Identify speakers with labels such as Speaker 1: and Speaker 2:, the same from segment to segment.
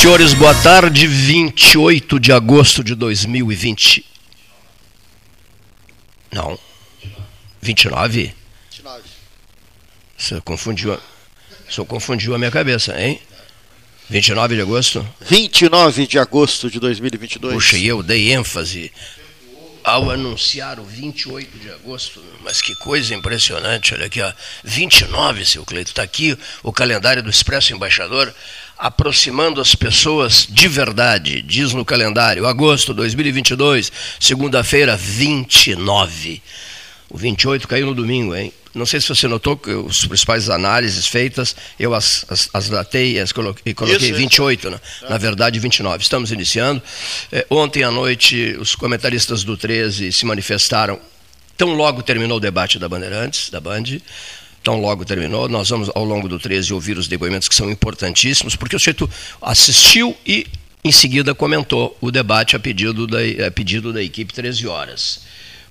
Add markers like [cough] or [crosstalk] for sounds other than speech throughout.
Speaker 1: Senhores, boa tarde. 28 de agosto de 2020. Não. 29? 29. Você confundiu, você confundiu a minha cabeça, hein? 29 de agosto?
Speaker 2: 29 de agosto de 2022.
Speaker 1: Puxa, e eu dei ênfase ao anunciar o 28 de agosto. Mas que coisa impressionante, olha aqui, ó. 29, seu Cleito, está aqui o calendário do Expresso Embaixador, aproximando as pessoas de verdade, diz no calendário, agosto 2022, segunda-feira, 29. O 28 caiu no domingo, hein? Não sei se você notou que os principais análises feitas, eu as, as, as datei as coloquei, coloquei isso, 28, né? é. na verdade 29. Estamos iniciando. É, ontem à noite, os comentaristas do 13 se manifestaram, tão logo terminou o debate da Bandeirantes, da Band, tão logo terminou. Nós vamos, ao longo do 13, ouvir os depoimentos que são importantíssimos, porque o sujeito assistiu e, em seguida, comentou o debate a pedido da, a pedido da equipe 13 horas.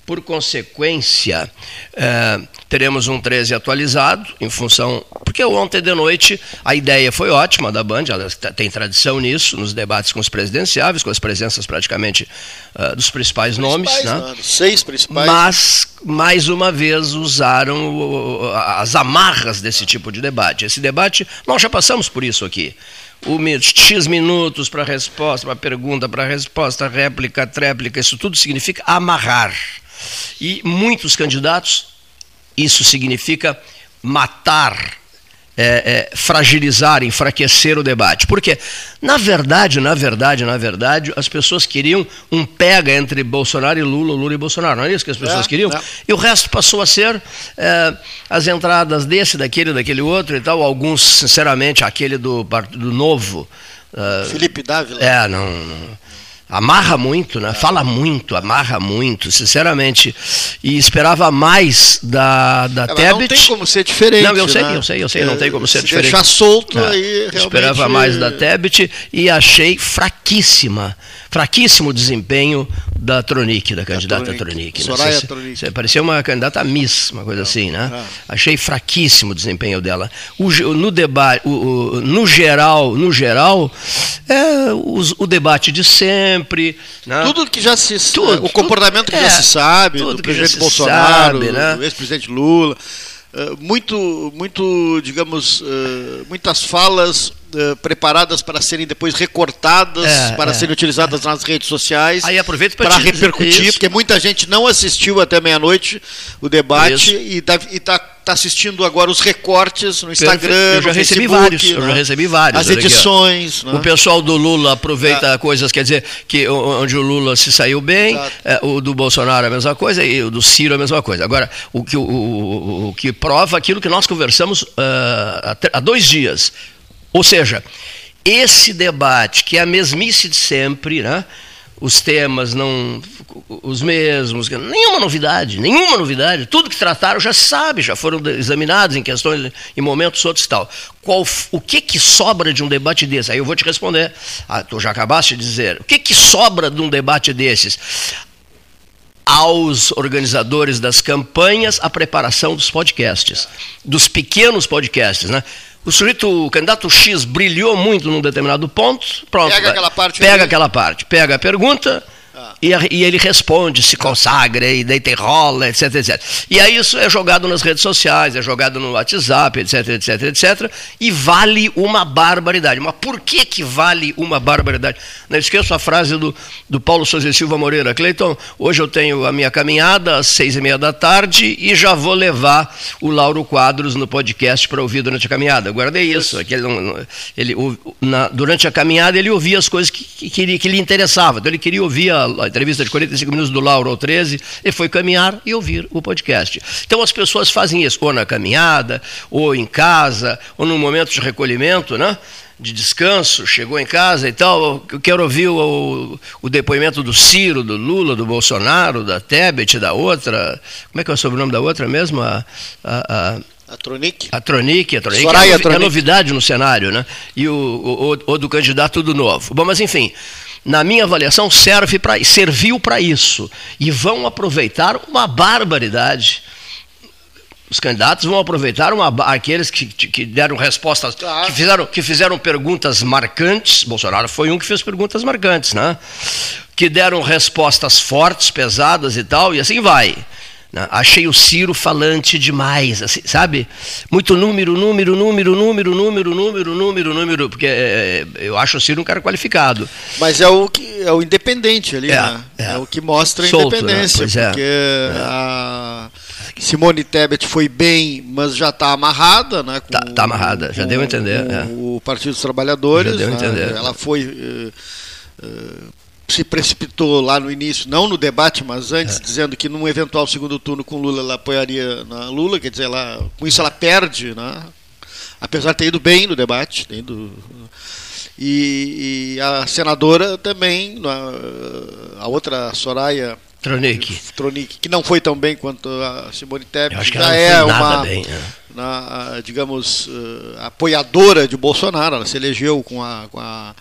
Speaker 1: Por consequência, é, teremos um 13 atualizado, em função. Porque ontem de noite a ideia foi ótima da Band, ela tem tradição nisso, nos debates com os presidenciáveis, com as presenças praticamente uh, dos principais, principais nomes. Né?
Speaker 2: Seis principais.
Speaker 1: Mas, mais uma vez, usaram as amarras desse tipo de debate. Esse debate, nós já passamos por isso aqui o X minutos para resposta, para pergunta, para resposta, réplica, tréplica, isso tudo significa amarrar. E muitos candidatos, isso significa matar, é, é, fragilizar, enfraquecer o debate. Porque, na verdade, na verdade, na verdade, as pessoas queriam um pega entre Bolsonaro e Lula, Lula e Bolsonaro. Não é isso que as pessoas é, queriam? É. E o resto passou a ser é, as entradas desse, daquele, daquele outro e tal. Alguns, sinceramente, aquele do, do Novo.
Speaker 2: Uh, Felipe Dávila.
Speaker 1: É, não, não amarra muito, né? Fala muito, amarra muito, sinceramente. E esperava mais da, da é, Tebet. Não
Speaker 2: tem como ser diferente.
Speaker 1: Não, eu sei, né? eu sei, eu sei, não tem como ser
Speaker 2: Se
Speaker 1: diferente.
Speaker 2: Deixar solto é. aí realmente...
Speaker 1: Esperava mais da Tebet e achei fraquíssima, fraquíssimo desempenho da Tronic, da candidata Tronic.
Speaker 2: Soraya se, Tronic. Se,
Speaker 1: parecia uma candidata Miss, uma coisa assim, né? Ah. Achei fraquíssimo o desempenho dela. O, no debate, o, o, no geral, no geral, é o, o debate de sempre.
Speaker 2: Né? Tudo que já se tudo, o comportamento tudo, que é, já se sabe do presidente Bolsonaro, sabe, né? do ex-presidente Lula. Uh, muito, muito, digamos, uh, muitas falas uh, preparadas para serem depois recortadas, é, para é, serem utilizadas é. nas redes sociais.
Speaker 1: Aí aproveito
Speaker 2: para repercutir, isso. porque muita gente não assistiu até meia-noite o debate isso. e está está assistindo agora os recortes no Instagram, eu
Speaker 1: já recebi
Speaker 2: Facebook,
Speaker 1: vários, né? eu já recebi vários.
Speaker 2: As edições.
Speaker 1: Né? O pessoal do Lula aproveita é. coisas, quer dizer, que onde o Lula se saiu bem, é, o do Bolsonaro é a mesma coisa e o do Ciro é a mesma coisa. Agora, o que, o, o, o que prova aquilo que nós conversamos uh, há dois dias. Ou seja, esse debate, que é a mesmice de sempre, né? os temas não os mesmos, nenhuma novidade, nenhuma novidade. Tudo que trataram já se sabe, já foram examinados em questões, em momentos outros e tal. Qual, o que que sobra de um debate desse? Aí eu vou te responder. Ah, tu já acabaste de dizer. O que que sobra de um debate desses? aos organizadores das campanhas a preparação dos podcasts, dos pequenos podcasts, né? O sujeito, o candidato X brilhou muito num determinado ponto, pronto.
Speaker 2: Pega aquela parte.
Speaker 1: Pega aquela parte, pega a pergunta, e, e, ele responde, se consagra, e deita e rola, etc, etc. E aí isso é jogado nas redes sociais, é jogado no WhatsApp, etc, etc, etc. E vale uma barbaridade. Mas por que, que vale uma barbaridade? Não esqueço a frase do, do Paulo Souza Silva Moreira. Cleiton, hoje eu tenho a minha caminhada às seis e meia da tarde e já vou levar o Lauro Quadros no podcast para ouvir durante a caminhada. Guardei isso. Aquele, ele, na, durante a caminhada ele ouvia as coisas que, que, que, que lhe interessavam. Então ele queria ouvir a a entrevista de 45 minutos do Lauro ao 13, e foi caminhar e ouvir o podcast. Então as pessoas fazem isso, ou na caminhada, ou em casa, ou num momento de recolhimento, né? de descanso, chegou em casa e tal, eu quero ouvir o, o, depoimento do Ciro, do Lula, do Bolsonaro, da Tebet, da outra, como é que é o sobrenome da outra mesmo? A,
Speaker 2: a, a a Tronic.
Speaker 1: A Tronic, a Tronic Soraya é, é novidade no cenário, né? E o, o, o, do candidato do novo. Bom, mas enfim, na minha avaliação, serve para serviu para isso. E vão aproveitar uma barbaridade. Os candidatos vão aproveitar uma, aqueles que, que deram respostas, que, fizeram, que fizeram perguntas marcantes. Bolsonaro foi um que fez perguntas marcantes, né? Que deram respostas fortes, pesadas e tal, e assim vai. Né? Achei o Ciro falante demais, assim, sabe? Muito número, número, número, número, número, número, número, número, porque é, eu acho o Ciro um cara qualificado.
Speaker 2: Mas é o que é o independente ali, é, né? É. é o que mostra a Solto, né? independência, né? porque é. a Simone Tebet foi bem, mas já está amarrada, né?
Speaker 1: Está tá amarrada, já deu a entender.
Speaker 2: O, Partido dos Trabalhadores, já deu a né? entender. Ela foi uh, uh, se precipitou lá no início, não no debate, mas antes, é. dizendo que num eventual segundo turno com Lula ela apoiaria na Lula, quer dizer, ela, com isso ela perde, né? apesar de ter ido bem no debate. Ido, e, e, a senadora também, a outra Soraya
Speaker 1: Tronic.
Speaker 2: Tronic, que não foi tão bem quanto a Simone Tebet, já é uma, bem, né? na, digamos, uh, apoiadora de Bolsonaro, ela se elegeu com a, com a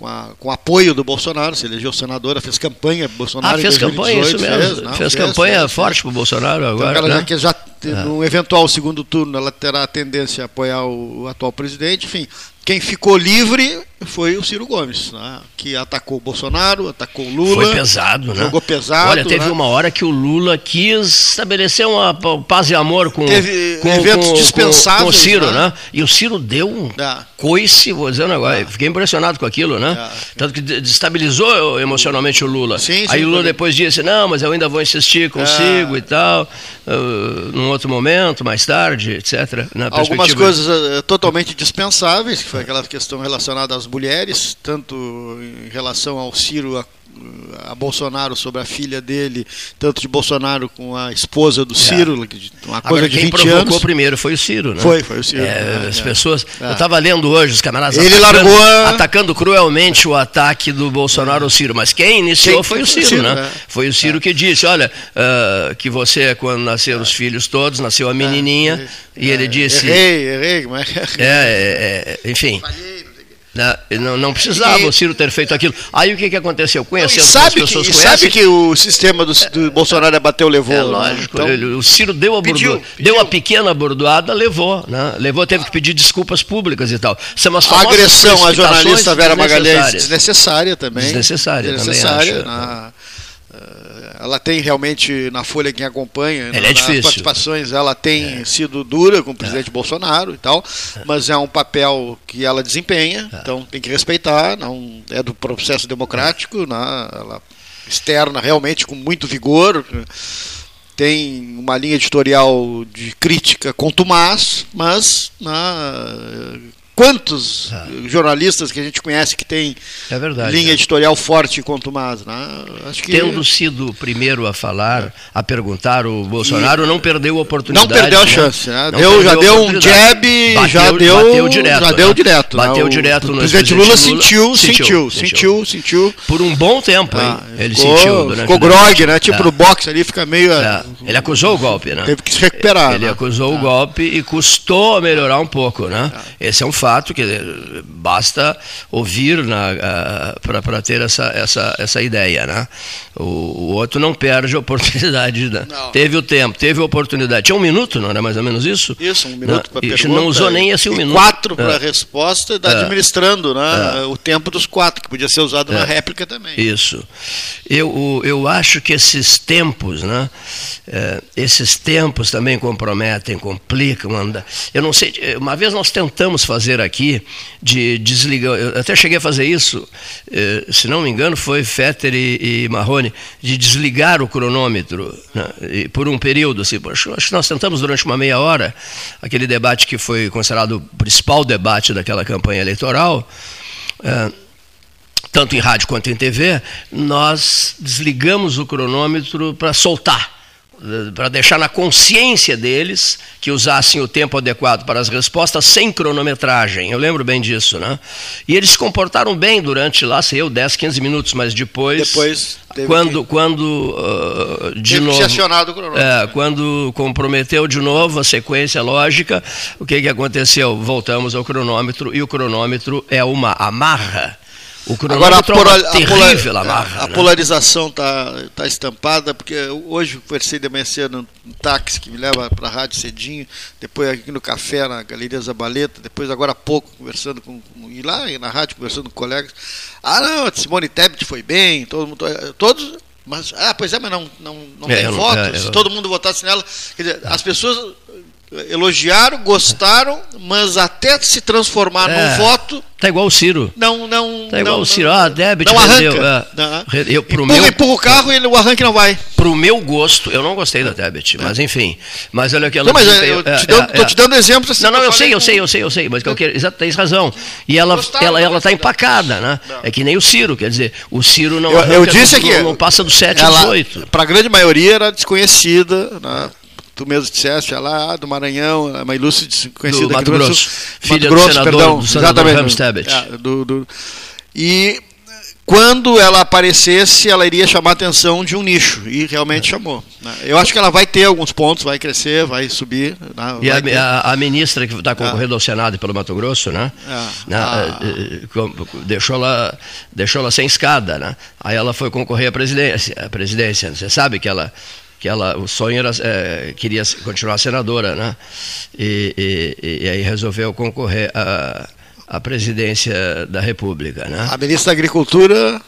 Speaker 2: com, a, com apoio do Bolsonaro, se elegeu senadora, fez campanha Bolsonaro.
Speaker 1: Ah, fez 2018, campanha, isso mesmo. Fez, não, fez, fez campanha fez, forte para o Bolsonaro então, agora. Então,
Speaker 2: né? já, já é. no eventual segundo turno, ela terá a tendência a apoiar o, o atual presidente. Enfim, quem ficou livre foi o Ciro Gomes, né? que atacou o Bolsonaro, atacou o Lula.
Speaker 1: Foi pesado, né?
Speaker 2: Jogou pesado.
Speaker 1: Olha, teve né? uma hora que o Lula quis estabelecer uma paz e amor com,
Speaker 2: teve
Speaker 1: com,
Speaker 2: eventos com, dispensáveis, com,
Speaker 1: o Ciro, né? né? E o Ciro deu um é. coice, vou dizer um negócio. É. Fiquei impressionado com aquilo, né? É. Tanto que destabilizou emocionalmente o Lula. Sim, sim, Aí o Lula depois disse, não, mas eu ainda vou insistir consigo é. e tal, uh, num outro momento, mais tarde, etc.
Speaker 2: Algumas coisas uh, totalmente dispensáveis, que foi aquela questão relacionada às mulheres, tanto em relação ao Ciro, a a Bolsonaro sobre a filha dele, tanto de Bolsonaro com a esposa do é. Ciro, é. uma coisa Agora, de 20
Speaker 1: quem provocou anos. primeiro foi o Ciro, né?
Speaker 2: Foi, foi o Ciro.
Speaker 1: É, as é. pessoas. É. Eu estava lendo hoje os camaradas
Speaker 2: Ele atacando, largou a...
Speaker 1: atacando cruelmente o ataque do Bolsonaro ao Ciro, mas quem iniciou quem, foi o Ciro, Ciro né? Foi o Ciro que disse, olha, uh, que você quando nasceram os filhos todos, nasceu a menininha e ele disse.
Speaker 2: Errei, errei, mas.
Speaker 1: É, enfim. Falhei né? Não, não precisava e, o Ciro ter feito aquilo. Aí o que, que aconteceu? Conhecendo
Speaker 2: sabe as pessoas que, conhecem, sabe que o sistema do, do Bolsonaro é bateu, levou. É
Speaker 1: lógico. Então, ele, o Ciro deu a pediu, pediu. deu a pequena bordoada, levou. Né? Levou, teve que pedir desculpas públicas e tal.
Speaker 2: São as a agressão à jornalista Vera Magalhães desnecessária também.
Speaker 1: Desnecessária, desnecessária também acho. Na,
Speaker 2: ela tem realmente, na Folha, quem acompanha,
Speaker 1: ela é difícil.
Speaker 2: participações, ela tem é. sido dura com o presidente é. Bolsonaro e tal, é. mas é um papel que ela desempenha, é. então tem que respeitar, não é do processo democrático, né, ela externa realmente com muito vigor, tem uma linha editorial de crítica contumaz, mas né, quantos ah. jornalistas que a gente conhece que tem
Speaker 1: é verdade,
Speaker 2: linha é. editorial forte quanto mais, né?
Speaker 1: Acho que tendo sido o primeiro a falar, é. a perguntar o Bolsonaro, e não perdeu a oportunidade.
Speaker 2: Não perdeu a né? chance, né? Deu, já deu um jab, bateu, já deu, bateu direto, já né? deu direto.
Speaker 1: Bateu né? direto
Speaker 2: o, no presidente Lula, Lula sentiu, sentiu, sentiu, sentiu,
Speaker 1: Por um bom tempo, ah,
Speaker 2: Ele ficou, sentiu. Ficou grog, né? Tipo é. no boxe ali, fica meio. É.
Speaker 1: Ele acusou o golpe, né?
Speaker 2: Teve que se recuperar.
Speaker 1: Ele né? acusou o é. golpe e custou melhorar um pouco, né? É. Esse é um fato fato, que basta ouvir para ter essa, essa, essa ideia. Né? O, o outro não perde a oportunidade. Né? Teve o tempo, teve a oportunidade. Tinha um minuto, não era mais ou menos isso?
Speaker 2: Isso, um minuto para pergunta.
Speaker 1: Não usou nem esse um minuto.
Speaker 2: Quatro para a é. resposta, é. administrando né? É. o tempo dos quatro, que podia ser usado na réplica também.
Speaker 1: Isso. Eu, eu acho que esses tempos, né? esses tempos também comprometem, complicam. Eu não sei, uma vez nós tentamos fazer aqui de desligar. Eu até cheguei a fazer isso, eh, se não me engano, foi Fetter e, e Marrone, de desligar o cronômetro né, por um período. Assim, acho, acho que nós tentamos durante uma meia hora, aquele debate que foi considerado o principal debate daquela campanha eleitoral. Eh, tanto em rádio quanto em TV, nós desligamos o cronômetro para soltar para deixar na consciência deles que usassem o tempo adequado para as respostas sem cronometragem. Eu lembro bem disso, né? E eles se comportaram bem durante lá, sei eu, 10, 15 minutos, mas depois.
Speaker 2: Depois.
Speaker 1: Quando, que... quando uh, de teve novo.
Speaker 2: acionado o cronômetro. É,
Speaker 1: quando comprometeu de novo a sequência lógica, o que, que aconteceu? Voltamos ao cronômetro e o cronômetro é uma amarra O Agora, a, é terrível a,
Speaker 2: a, a né? polarização está tá estampada, porque hoje eu conversei de manhã cedo no táxi que me leva para a rádio cedinho, depois aqui no café, na Galeria Zabaleta, depois agora há pouco conversando com. e lá na rádio conversando com colegas. Ah, não, Simone Tebet foi bem, todo mundo, todos. Mas, ah, pois é, mas não, não, não é, tem voto. É, Se todo mundo votasse nela. Quer dizer, as pessoas elogiaram, gostaram, mas até se transformar é, num voto.
Speaker 1: Tá igual o Ciro.
Speaker 2: Não, não.
Speaker 1: Tá igual
Speaker 2: não,
Speaker 1: o Ciro. Ah, débito
Speaker 2: não arranca. É. Eu, pro empurra, meu, empurra o carro e o arranque não vai.
Speaker 1: Pro meu gosto, eu não gostei da débit, mas é. enfim. Mas olha aquela.
Speaker 2: Não, mas eu é, te dando, é, tô te dando exemplos
Speaker 1: assim. Não, não, eu sei, eu sei, eu sei, eu sei, mas que eu quero, exato, tens razão. E ela, ela, ela tá empacada, né? É que nem o Ciro, quer dizer, o Ciro não.
Speaker 2: Eu, eu disse aqui.
Speaker 1: Não, não passa do 7 ao 18.
Speaker 2: Para a grande maioria era desconhecida, né? Tu mesmo disseste, lá do Maranhão, uma ilustre conhecida
Speaker 1: do Mato Grosso,
Speaker 2: filha Mato Grosso, do senador, perdão, do senador exatamente. É, do, do, e quando ela aparecesse, ela iria chamar a atenção de um nicho, e realmente é. chamou. Né? Eu acho que ela vai ter alguns pontos, vai crescer, vai subir.
Speaker 1: Né? E vai a, a, ministra que está concorrendo ah. ao Senado pelo Mato Grosso, né? Ah. né? Ah. Eh, eh, deixou, ela, deixou ela sem escada, né? Aí ela foi concorrer à presidência. À presidência. Você sabe que ela que ela, o sonho era, é, queria continuar senadora, né? E, e, e aí resolveu concorrer à, à presidência da República, né?
Speaker 2: A ministra da Agricultura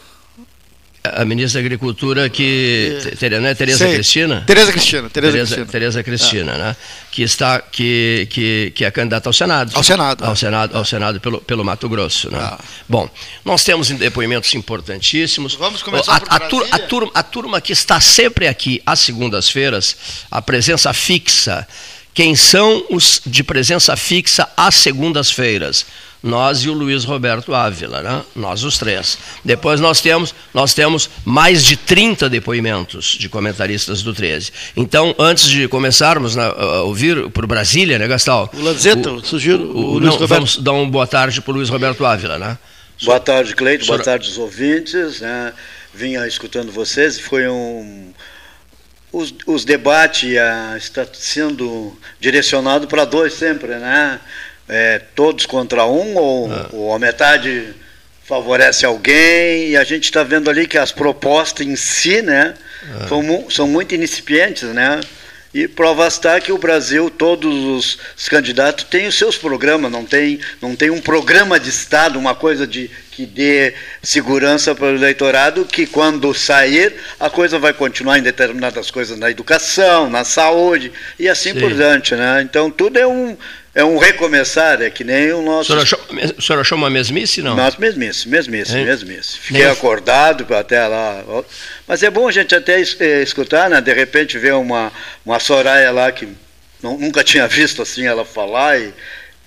Speaker 1: a ministra da Agricultura que é. não é Tereza Cristina?
Speaker 2: Tereza Cristina,
Speaker 1: Tereza, Cristina, Tereza Cristina, é. né? Que está que, que, que é candidata ao Senado.
Speaker 2: Ao Senado.
Speaker 1: Ao é. Senado, ao Senado pelo, pelo Mato Grosso, né? Ah. Bom, nós temos depoimentos importantíssimos.
Speaker 2: Vamos começar a, por a, tur,
Speaker 1: a, turma, a turma que está sempre aqui às segundas-feiras, a presença fixa. Quem são os de presença fixa às segundas-feiras? Nós e o Luiz Roberto Ávila, né? nós os três. Depois nós temos, nós temos mais de 30 depoimentos de comentaristas do 13. Então, antes de começarmos né, a ouvir por Brasília, né, Gastal?
Speaker 2: O Lanzetta, o, sugiro. O,
Speaker 1: o não, vamos dar uma boa tarde para o Luiz Roberto Ávila, né?
Speaker 3: Boa tarde, Cleito, boa tarde aos ouvintes. Né? Vinha escutando vocês, foi um. Os, os debates uh, está sendo direcionado para dois sempre, né? É, todos contra um, ou, é. ou a metade favorece alguém, e a gente está vendo ali que as propostas em si né, é. são, são muito incipientes, né? E prova está que o Brasil, todos os, os, candidatos têm os seus programas, não tem, não tem um programa de Estado, uma coisa de, que dê segurança para o eleitorado, que quando sair, a coisa vai continuar em determinadas coisas na educação, na saúde e assim Sim. por diante. Né? Então tudo é um, é um recomeçar, é que nem o nosso.
Speaker 1: O senhor achou, uma mesmice, não?
Speaker 3: Nós, mesmice, mesmice, é? mesmice. Fiquei nem acordado até lá. Mas é bom a gente até eh, escutar, né? De repente ver uma, uma Soraya lá que não, nunca tinha visto assim ela falar e,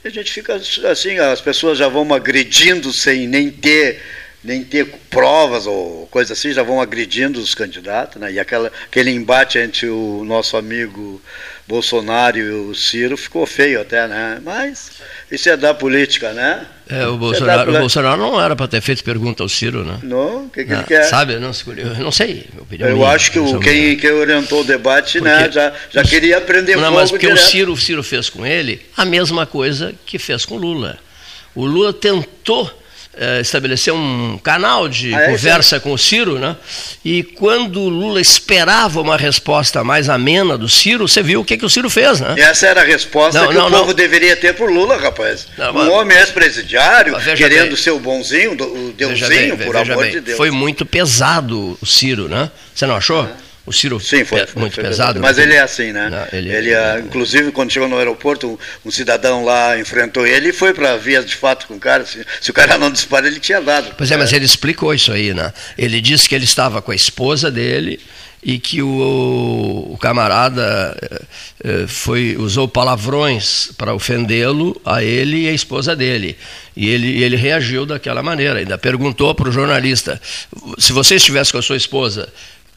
Speaker 3: e a gente fica assim, as pessoas já vão agredindo sem nem ter nem ter provas ou coisa assim, já vão agredindo os candidatos, né? E aquela, aquele embate entre o nosso amigo Bolsonaro e o Ciro ficou feio até, né? Mas isso é da política, né?
Speaker 1: É, o é Bolsonaro, é o Bolsonaro não era para ter feito pergunta ao Ciro, né?
Speaker 3: Não, o que, que
Speaker 1: não,
Speaker 3: ele quer?
Speaker 1: Sabe, não, não sei,
Speaker 3: opinião Eu minha, acho que o, quem, quem orientou o debate, né, porque, né, já, já queria aprender
Speaker 1: Não, mas porque o Ciro, o Ciro fez com ele a mesma coisa que fez com o Lula. O Lula tentou é, estabelecer um canal de ah, é, conversa com o Ciro, né? E quando o Lula esperava uma resposta mais amena do Ciro, você viu o que, que o Ciro fez, né?
Speaker 3: Essa era a resposta não, que não, o povo não. deveria ter por Lula, rapaz. um homem ex-presidiário, querendo bem. ser o bonzinho, o deusinho, bem, por amor bem. de Deus.
Speaker 1: Foi muito pesado o Ciro, né? Você não achou? É. O Ciro
Speaker 3: Sim, foi, foi muito foi pesado. Mas ele é assim, né? Não, ele, ele é, inclusive, quando chegou no aeroporto, um, um cidadão lá enfrentou ele e foi para vias de fato com o cara. Se, se o cara não disparou, ele tinha dado.
Speaker 1: Pois é, mas ele explicou isso aí, né? Ele disse que ele estava com a esposa dele e que o, o camarada eh, foi, usou palavrões para ofendê-lo a ele e a esposa dele. E ele, ele reagiu daquela maneira. Ainda perguntou para o jornalista: se você estivesse com a sua esposa,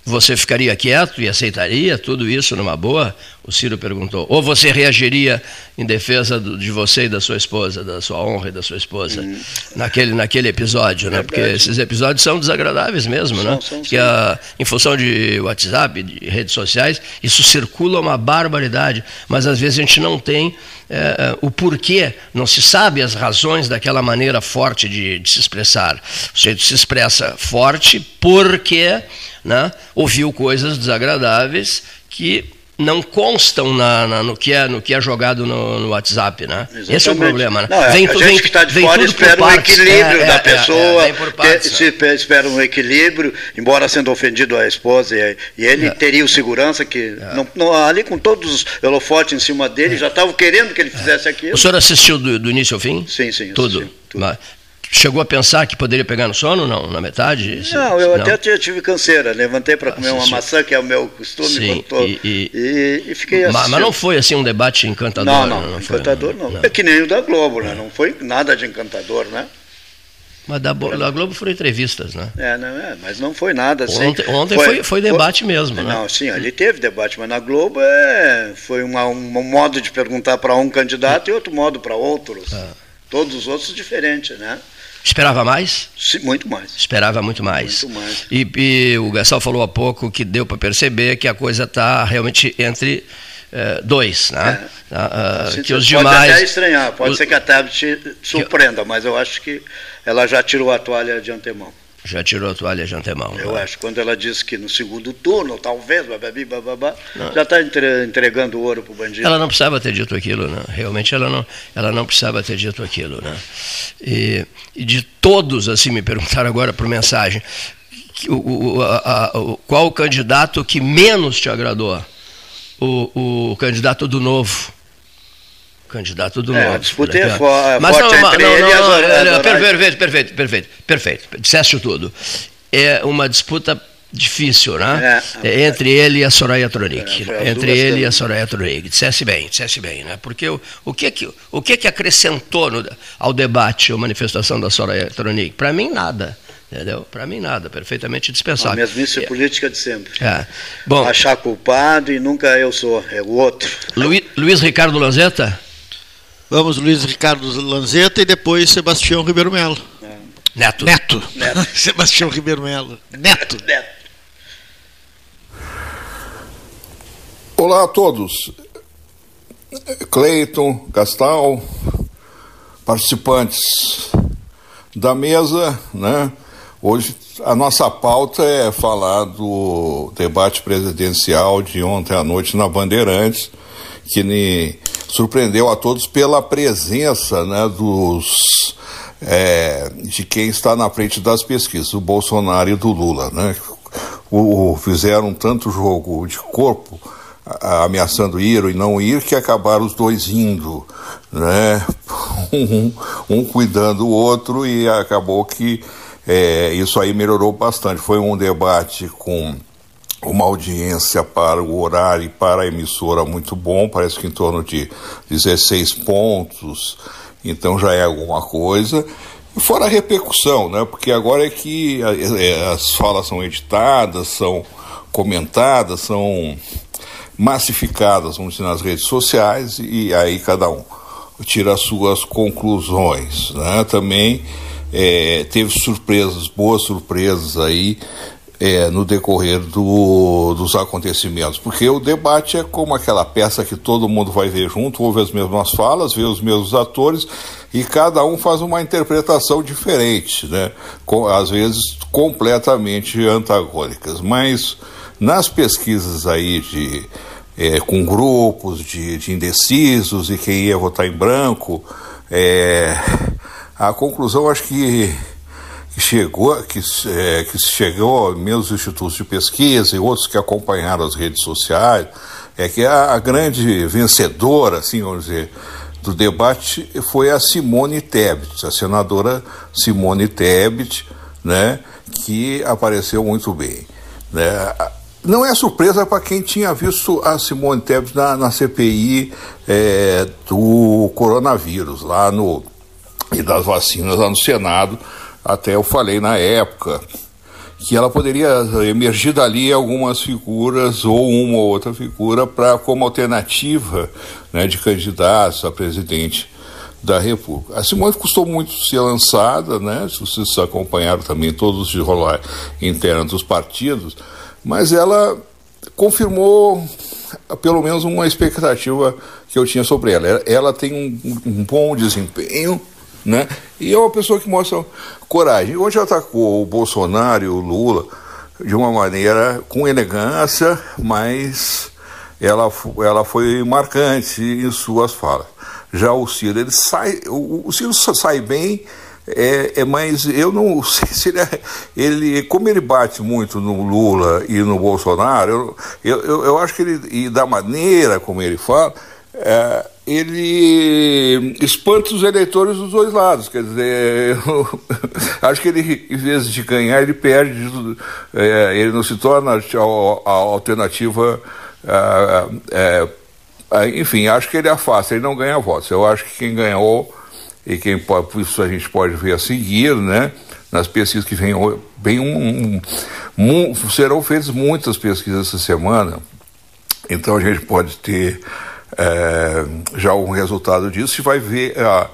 Speaker 1: você ficaria quieto e aceitaria tudo isso numa boa? O Ciro perguntou. Ou você reagiria em defesa de você e da sua esposa, da sua honra e da sua esposa, hum. naquele, naquele episódio, né? Porque esses episódios são desagradáveis mesmo, são, né? São, que a, em função de WhatsApp, de redes sociais, isso circula uma barbaridade, mas às vezes a gente não tem é, o porquê, não se sabe as razões daquela maneira forte de, de se expressar. O sujeito se expressa forte porque né, ouviu coisas desagradáveis que não constam na, na, no, que é, no que é jogado no, no WhatsApp, né? Esse é o problema, né?
Speaker 3: Não, é, vem, a gente que está de fora espera um equilíbrio é, da é, é, pessoa, partes, se espera um equilíbrio, embora sendo ofendido a esposa e, e ele teria o segurança que, não, não, ali com todos os holofotes em cima dele, já estavam querendo que ele fizesse aquilo.
Speaker 1: O senhor assistiu do, do início ao fim?
Speaker 3: Sim, sim.
Speaker 1: Tudo? tudo. Chegou a pensar que poderia pegar no sono, não? Na metade?
Speaker 3: Não, eu não. até tive canseira. Levantei para comer uma maçã, que é o meu costume. Sim, tô, e, e, e, fiquei
Speaker 1: assim. Mas não foi assim um debate encantador?
Speaker 3: Não, não, não encantador foi, não. não. É que nem o da Globo, né? Não foi nada de encantador, né?
Speaker 1: Mas da, da Globo foram entrevistas, né?
Speaker 3: É, não é, mas não foi nada assim.
Speaker 1: Ontem, ontem foi, foi, foi debate foi, mesmo, né?
Speaker 3: Não, sim, ali teve debate, mas na Globo é, foi uma, um modo de perguntar para um candidato e outro modo para outros. Ah. Todos os outros diferentes, né?
Speaker 1: Esperava mais?
Speaker 3: Sim, muito mais.
Speaker 1: Esperava muito mais.
Speaker 3: Muito mais.
Speaker 1: E, e o Gassal falou há pouco que deu para perceber que a coisa está realmente entre eh, dois, né?
Speaker 3: É. Uh, que os pode demais. Pode até estranhar, pode ser que a tablet surpreenda, que... mas eu acho que ela já tirou a toalha de antemão
Speaker 1: já tirou a toalha de antemão.
Speaker 3: Eu né? acho. Quando ela disse que no segundo turno, talvez, bababi, bababá, já está entregando ouro para o bandido.
Speaker 1: Ela não precisava ter dito aquilo, né? Realmente ela não, ela não precisava ter dito aquilo, né? E, e de todos, assim, me perguntaram agora por mensagem, o, o, a, a, o, qual o candidato que menos te agradou? O, o candidato do Novo candidato do é. A
Speaker 3: disputa é forte Mas não,
Speaker 1: não, não, não, perfeito, perfeito, perfeito, perfeito, disseste tudo. É uma disputa difícil, né? É, é, entre ele e a Soraya Tronic. É, entre ele e a Soraya Tronic. Dissesse bem, dissesse bem, né? Porque o, o, que, que, o que, que acrescentou no, ao debate a manifestação da Soraya Tronic? Para mim, nada. Entendeu? Para mim, nada, perfeitamente dispensável.
Speaker 3: A mesmice é. política de sempre.
Speaker 1: É. Bom,
Speaker 3: Achar culpado e nunca eu sou, é o outro.
Speaker 1: Luiz, Luiz Ricardo Lanzetta?
Speaker 2: Vamos Luiz Ricardo Lanzetta e depois Sebastião Ribeiro Melo.
Speaker 1: Neto.
Speaker 2: Neto. Neto. [laughs] Sebastião Ribeiro Melo. Neto. Neto.
Speaker 4: Olá a todos. Cleiton, Gastal, participantes da mesa, né? Hoje a nossa pauta é falar do debate presidencial de ontem à noite na Bandeirantes, que ne surpreendeu a todos pela presença né, dos é, de quem está na frente das pesquisas, o Bolsonaro e do Lula, né? O, fizeram tanto jogo de corpo a, ameaçando ir ou não ir que acabaram os dois indo, né? [laughs] Um, um cuidando o outro e acabou que é, isso aí melhorou bastante. Foi um debate com uma audiência para o horário e para a emissora muito bom, parece que em torno de 16 pontos, então já é alguma coisa. E fora a repercussão, né? porque agora é que é, as falas são editadas, são comentadas, são massificadas, vamos dizer, nas redes sociais, e aí cada um tira as suas conclusões. Né? Também é, teve surpresas, boas surpresas aí é, no decorrer do, dos acontecimentos, porque o debate é como aquela peça que todo mundo vai ver junto, ouve as mesmas falas, vê os mesmos atores e cada um faz uma interpretação diferente, né? Com, às vezes completamente antagônicas. Mas nas pesquisas aí de é, com grupos de, de, indecisos e quem ia votar em branco, é, a conclusão acho que que chegou, que, é, que chegou meus institutos de pesquisa e outros que acompanharam as redes sociais, é que a, a grande vencedora, assim, vamos dizer, do debate foi a Simone Tebet, a senadora Simone Tebet, né, que apareceu muito bem. Né. Não é surpresa para quem tinha visto a Simone Tebet na, na CPI é, do coronavírus, lá no, e das vacinas lá no Senado, até eu falei na época que ela poderia emergir dali algumas figuras ou uma ou outra figura para como alternativa né, de candidatos a presidente da República. A Simone custou muito ser lançada, né? Se vocês acompanharam também todos os rolar internos dos partidos, mas ela confirmou pelo menos uma expectativa que eu tinha sobre ela. Ela tem um, um bom desempenho, né? E é uma pessoa que mostra coragem. Hoje atacou o Bolsonaro e o Lula de uma maneira com elegância, mas ela, ela foi marcante em suas falas. Já o Ciro, ele sai, o Ciro sai bem, é, é, mas eu não [laughs] sei se ele, é, ele, como ele bate muito no Lula e no Bolsonaro, eu, eu, eu acho que ele, e da maneira como ele fala, é, ele espanta os eleitores dos dois lados. Quer dizer, [laughs] acho que ele, em vez de ganhar, ele perde. É, ele não se torna a, a alternativa. É, enfim, acho que ele afasta, ele não ganha votos. Eu acho que quem ganhou, e quem pode, isso a gente pode ver a seguir, né? Nas pesquisas que vem, bem um, um, um, serão feitas muitas pesquisas essa semana, então a gente pode ter é, já um resultado disso e vai ver a,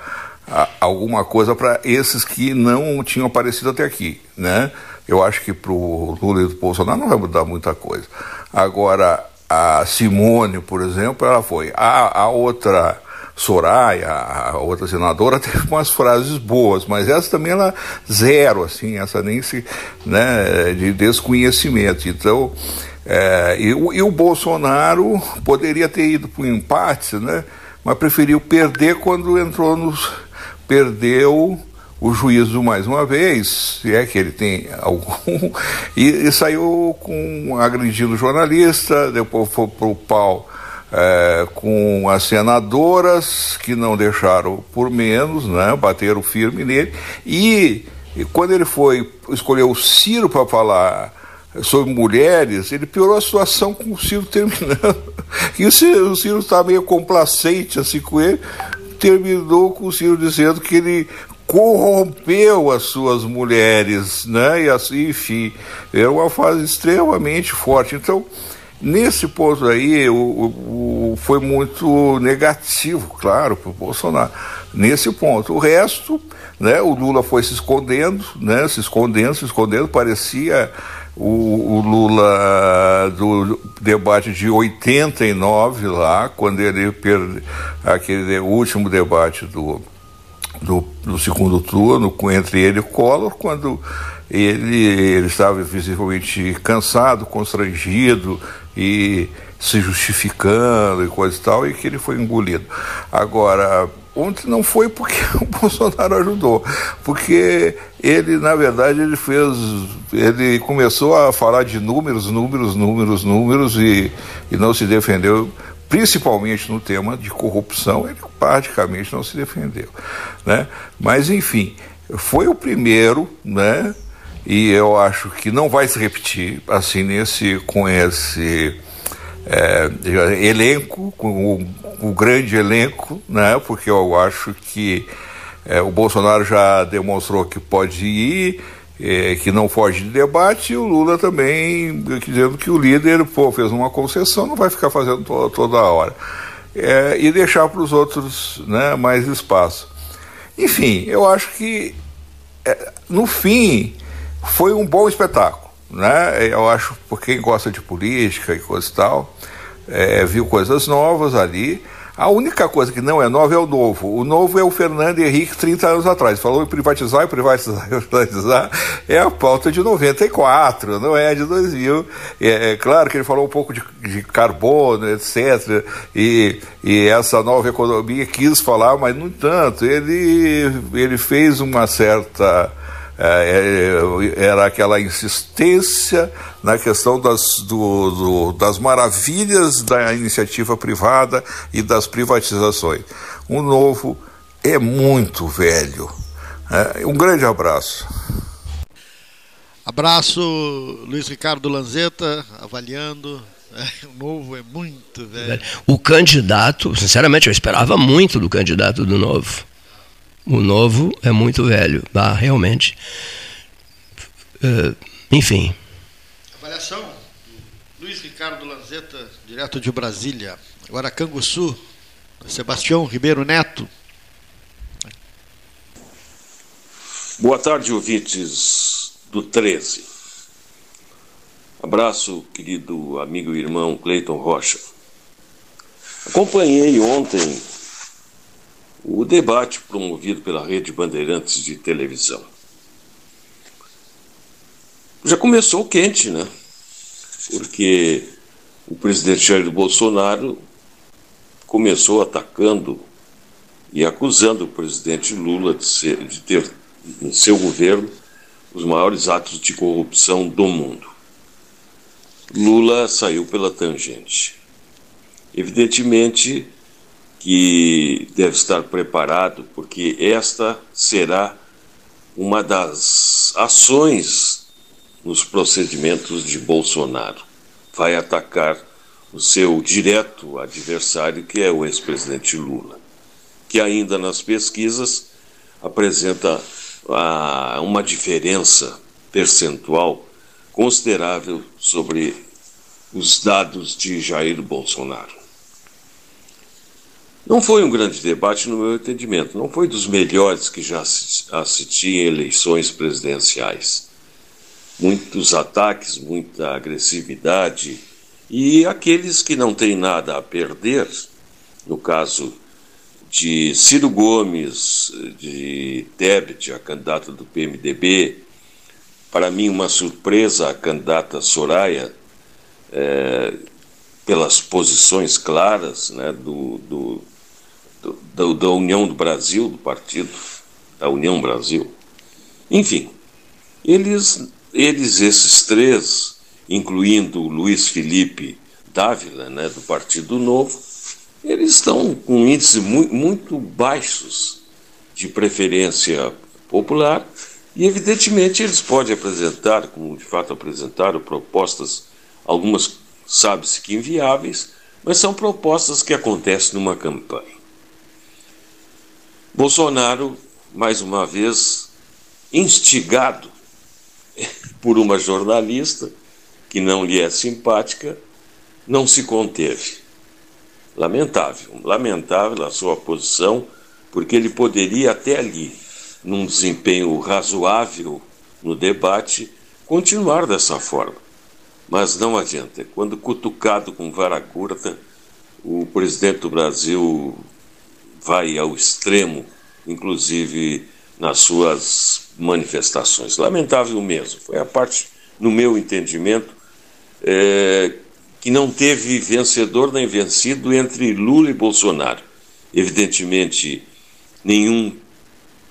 Speaker 4: a, alguma coisa para esses que não tinham aparecido até aqui, né? Eu acho que para o Lula e o Bolsonaro não vai mudar muita coisa. Agora, a Simone, por exemplo, ela foi. A, a outra Soraya, a outra senadora, [laughs] teve umas frases boas, mas essa também ela zero, assim, essa nem se, né, de desconhecimento. Então, é, e, e, o Bolsonaro poderia ter ido para o empate, né? Mas preferiu perder quando entrou nos. perdeu o juízo mais uma vez, se é que ele tem [laughs] algum, e, e saiu com agredindo jornalista, depois foi para o pau é, com as senadoras que não deixaram por menos, né? Bateram firme nele. E, e quando ele foi escolher o Ciro para falar sobre mulheres, ele piorou a situação com o Ciro terminando. [laughs] E o Ciro, está meio complacente assim com ele, terminou com o Ciro dizendo que ele corrompeu as suas mulheres, né? E assim, enfim, era uma fase extremamente forte. Então, nesse ponto aí, o, o foi muito negativo, claro, para o Bolsonaro. Nesse ponto. O resto, né? O Lula foi se escondendo, né? Se escondendo, se escondendo, parecia o, o, Lula do debate de 89 lá, quando ele perdeu aquele último debate do, do, do, segundo turno entre ele e Collor, quando ele, ele estava visivelmente cansado, constrangido e se justificando e coisa e tal, e que ele foi engolido. Agora, Ontem não foi porque [laughs] o Bolsonaro ajudou, porque ele, na verdade, ele fez, ele começou a falar de números, números, números, números e, e não se defendeu, principalmente no tema de corrupção, ele praticamente não se defendeu, né? Mas enfim, foi o primeiro, né? E eu acho que não vai se repetir assim nesse com esse é, elenco, com o, o, grande elenco, né? porque eu acho que é, o Bolsonaro já demonstrou que pode ir, é, que não foge de debate, e o Lula também dizendo que o líder pô, fez uma concessão, não vai ficar fazendo to toda hora. É, e deixar para os outros né, mais espaço. Enfim, eu acho que é, no fim foi um bom espetáculo né? Eu acho, por quem gosta de política e coisa e tal, é, viu coisas novas ali. A única coisa que não é nova é o novo. O novo é o Fernando Henrique 30 anos atrás. Falou em privatizar e privatizar e [laughs] privatizar. É a pauta de 94, não é de 2000. É, é claro que ele falou um pouco de, de carbono, etc. E, e, essa nova economia quis falar, mas, no entanto, ele, ele fez uma certa era aquela insistência na questão das, do, do, das maravilhas da iniciativa privada e das privatizações. O novo é muito velho. É, um grande abraço.
Speaker 2: Abraço, Luiz Ricardo Lanzetta, avaliando. É, o novo é muito velho.
Speaker 1: O candidato, sinceramente, eu esperava muito do candidato do novo. O novo é muito velho. Ah, realmente. Uh, Enfim.
Speaker 2: Avaliação Luiz Ricardo Lanzetta, direto de Brasília. Agora Canguçu, Sebastião Ribeiro Neto.
Speaker 5: Boa tarde, ouvintes do 13. Abraço, querido amigo e irmão Cleiton Rocha. Acompanhei ontem o debate promovido pela Rede Bandeirantes de televisão. Já começou quente, né? Porque o presidente Jair Bolsonaro começou atacando e acusando o presidente Lula de, ser, de ter em seu governo os maiores atos de corrupção do mundo. Lula saiu pela tangente. Evidentemente que deve estar preparado, porque esta será uma das ações nos procedimentos de Bolsonaro. Vai atacar o seu direto adversário, que é o ex-presidente Lula, que ainda nas pesquisas apresenta ah, uma diferença percentual considerável sobre os dados de Jair Bolsonaro. Não foi um grande debate, no meu entendimento, não foi dos melhores que já assisti em eleições presidenciais. Muitos ataques, muita agressividade, e aqueles que não têm nada a perder, no caso de Ciro Gomes, de Tebet, a candidata do PMDB, para mim uma surpresa a candidata Soraya, é, pelas posições claras né, do, do, do, da União do Brasil, do partido da União Brasil. Enfim, eles, eles esses três, incluindo o Luiz Felipe Dávila, né, do Partido Novo, eles estão com índices muito, muito baixos de preferência popular e, evidentemente, eles podem apresentar, como de fato apresentaram, propostas, algumas sabe-se que inviáveis, mas são propostas que acontecem numa campanha. Bolsonaro, mais uma vez, instigado [laughs] por uma jornalista que não lhe é simpática, não se conteve. Lamentável, lamentável a sua posição, porque ele poderia até ali, num desempenho razoável no debate, continuar dessa forma. Mas não adianta. Quando cutucado com vara curta, o presidente do Brasil vai ao extremo, inclusive nas suas manifestações. Lamentável mesmo. Foi a parte, no meu entendimento, é, que não teve vencedor nem vencido entre Lula e Bolsonaro. Evidentemente, nenhum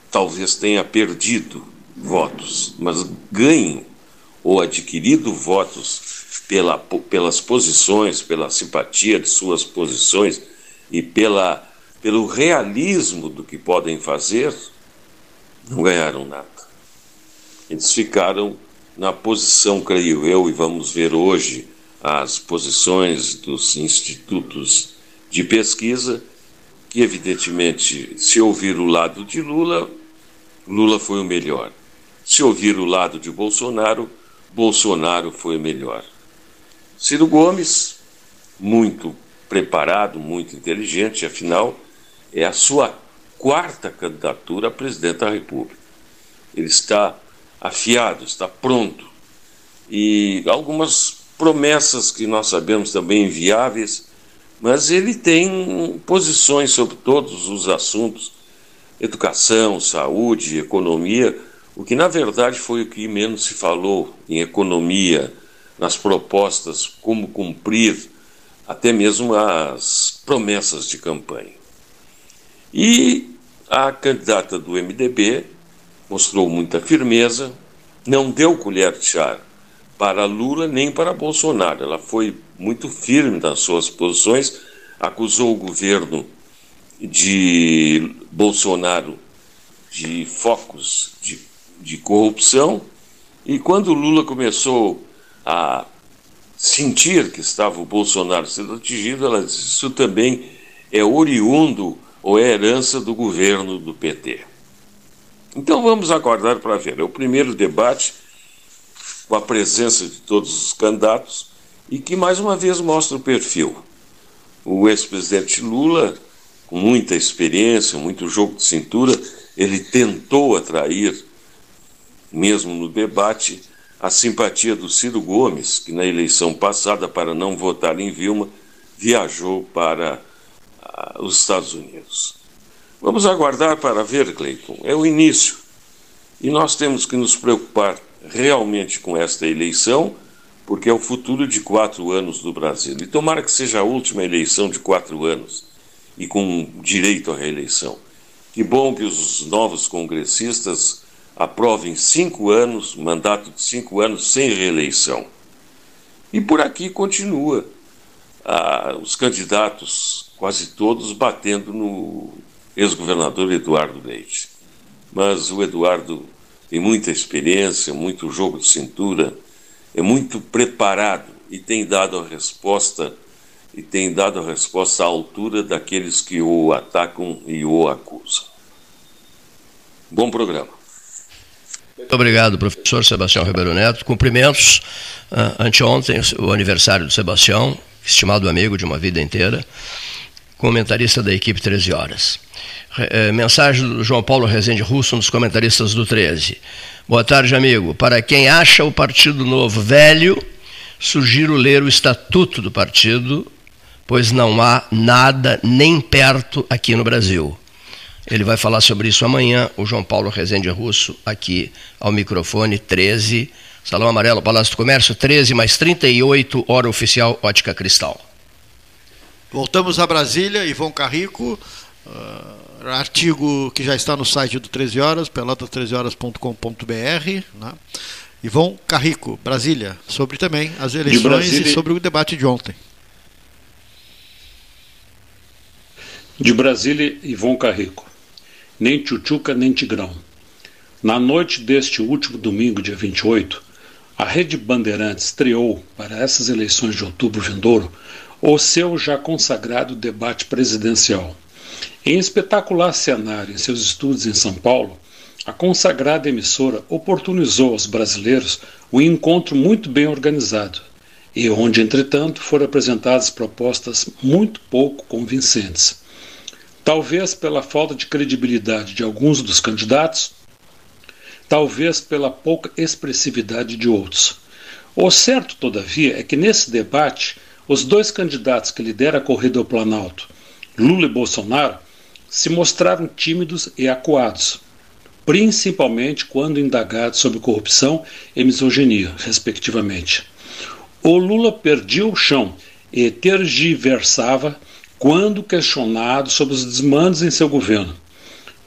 Speaker 5: talvez tenha perdido votos, mas ganho ou adquirido votos pela, pelas posições, pela simpatia de suas posições e pela pelo realismo do que podem fazer, não ganharam nada. Eles ficaram na posição, creio eu, e vamos ver hoje as posições dos institutos de pesquisa, que evidentemente, se ouvir o lado de Lula, Lula foi o melhor. Se ouvir o lado de Bolsonaro, Bolsonaro foi melhor. Ciro Gomes, muito preparado, muito inteligente, afinal, é a sua quarta candidatura a presidente da República. Ele está afiado, está pronto. E algumas promessas que nós sabemos também inviáveis, mas ele tem posições sobre todos os assuntos: educação, saúde, economia, o que na verdade foi o que menos se falou em economia, nas propostas, como cumprir até mesmo as promessas de campanha. E a candidata do MDB mostrou muita firmeza, não deu colher de chá para Lula nem para Bolsonaro. Ela foi muito firme nas suas posições, acusou o governo de Bolsonaro de focos de, de corrupção, e quando Lula começou a sentir que estava o Bolsonaro sendo atingido, ela disse: Isso também é oriundo ou é herança do governo do PT. Então vamos aguardar para ver. É o primeiro debate com a presença de todos os candidatos e que mais uma vez mostra o perfil. O ex-presidente Lula, com muita experiência, muito jogo de cintura, ele tentou atrair, mesmo no debate, a simpatia do Ciro Gomes, que na eleição passada, para não votar em Vilma, viajou para uh, os Estados Unidos. Vamos aguardar para ver, Cleiton. É o início. E nós temos que nos preocupar realmente com esta eleição, porque é o futuro de quatro anos do Brasil. E tomara que seja a última eleição de quatro anos e com direito à reeleição. Que bom que os novos congressistas aprovem cinco anos, mandato de cinco anos sem reeleição. E por aqui continua ah, os candidatos, quase todos, batendo no ex-governador Eduardo Leite. Mas o Eduardo tem muita experiência, muito jogo de cintura, é muito preparado e tem dado a resposta e tem dado a resposta à altura daqueles que o atacam e o acusam. Bom programa.
Speaker 1: Muito obrigado, professor Sebastião Ribeiro Neto. Cumprimentos. Uh, anteontem, o aniversário do Sebastião, estimado amigo de uma vida inteira, comentarista da equipe 13 Horas. Uh, mensagem do João Paulo Rezende Russo, um dos comentaristas do 13. Boa tarde, amigo. Para quem acha o Partido Novo velho, sugiro ler o estatuto do partido pois não há nada nem perto aqui no Brasil. Ele vai falar sobre isso amanhã, o João Paulo Rezende Russo, aqui ao microfone 13, Salão Amarelo, Palácio do Comércio, 13 mais 38, hora oficial, Ótica Cristal.
Speaker 2: Voltamos a Brasília, Ivon Carrico, uh, artigo que já está no site do 13 Horas, pelotas13horas.com.br, né? Ivon Carrico, Brasília, sobre também as eleições e sobre o debate de ontem.
Speaker 6: De Brasília, Ivon Carrico. Nem Tchutchuca, nem Tigrão. Na noite deste último domingo, dia 28, a Rede Bandeirantes estreou, para essas eleições de outubro vindouro, o seu já consagrado debate presidencial. Em espetacular cenário em seus estudos em São Paulo, a consagrada emissora oportunizou aos brasileiros um encontro muito bem organizado, e onde, entretanto, foram apresentadas propostas muito pouco convincentes talvez pela falta de credibilidade de alguns dos candidatos, talvez pela pouca expressividade de outros. O certo, todavia, é que nesse debate, os dois candidatos que lideram a corrida ao Planalto, Lula e Bolsonaro, se mostraram tímidos e acuados, principalmente quando indagados sobre corrupção e misoginia, respectivamente. O Lula perdia o chão e tergiversava quando questionado sobre os desmandos em seu governo.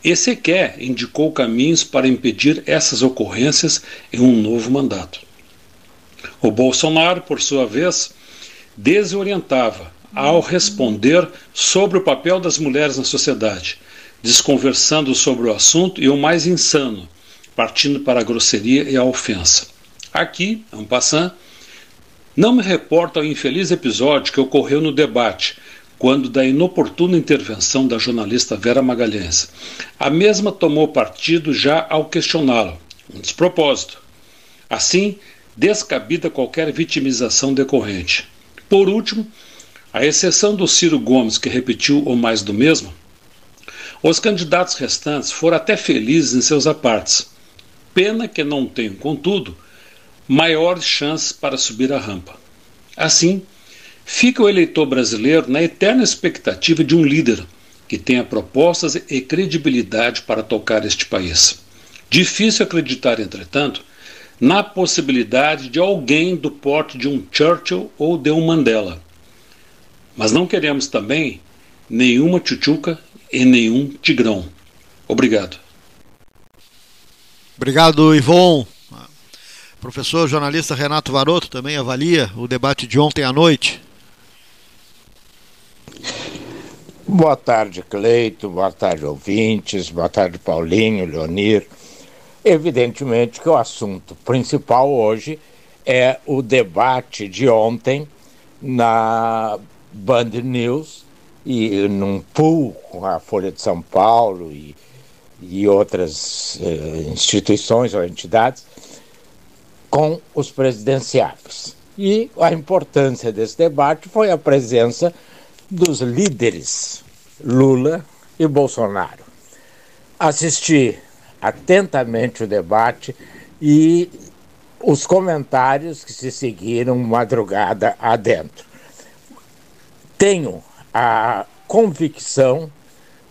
Speaker 6: E sequer indicou caminhos para impedir essas ocorrências em um novo mandato. O Bolsonaro, por sua vez, desorientava ao responder sobre o papel das mulheres na sociedade, desconversando sobre o assunto e o mais insano, partindo para a grosseria e a ofensa. Aqui, en passant, não me reporto ao infeliz episódio que ocorreu no debate quando da inoportuna intervenção da jornalista Vera Magalhães. A mesma tomou partido já ao questioná-lo, um despropósito. Assim, descabida qualquer vitimização decorrente. Por último, à exceção do Ciro Gomes, que repetiu o mais do mesmo, os candidatos restantes foram até felizes em seus apartes. Pena que não tenham, contudo, maiores chances para subir a rampa. Assim, Fica o eleitor brasileiro na eterna expectativa de um líder que tenha propostas e credibilidade para tocar este país. Difícil acreditar, entretanto, na possibilidade de alguém do porte de um Churchill ou de um Mandela. Mas não queremos também nenhuma tchutchuca e nenhum tigrão. Obrigado.
Speaker 2: Obrigado, Ivon. Professor jornalista Renato Varoto também avalia o debate de ontem à noite.
Speaker 7: Boa tarde, Cleito. Boa tarde, ouvintes. Boa tarde, Paulinho, Leonir. Evidentemente que o assunto principal hoje é o debate de ontem na Band News e num pool com a Folha de São Paulo e, e outras eh, instituições ou entidades com os presidenciáveis. E a importância desse debate foi a presença dos líderes Lula e Bolsonaro. Assisti atentamente o debate e os comentários que se seguiram madrugada adentro. Tenho a convicção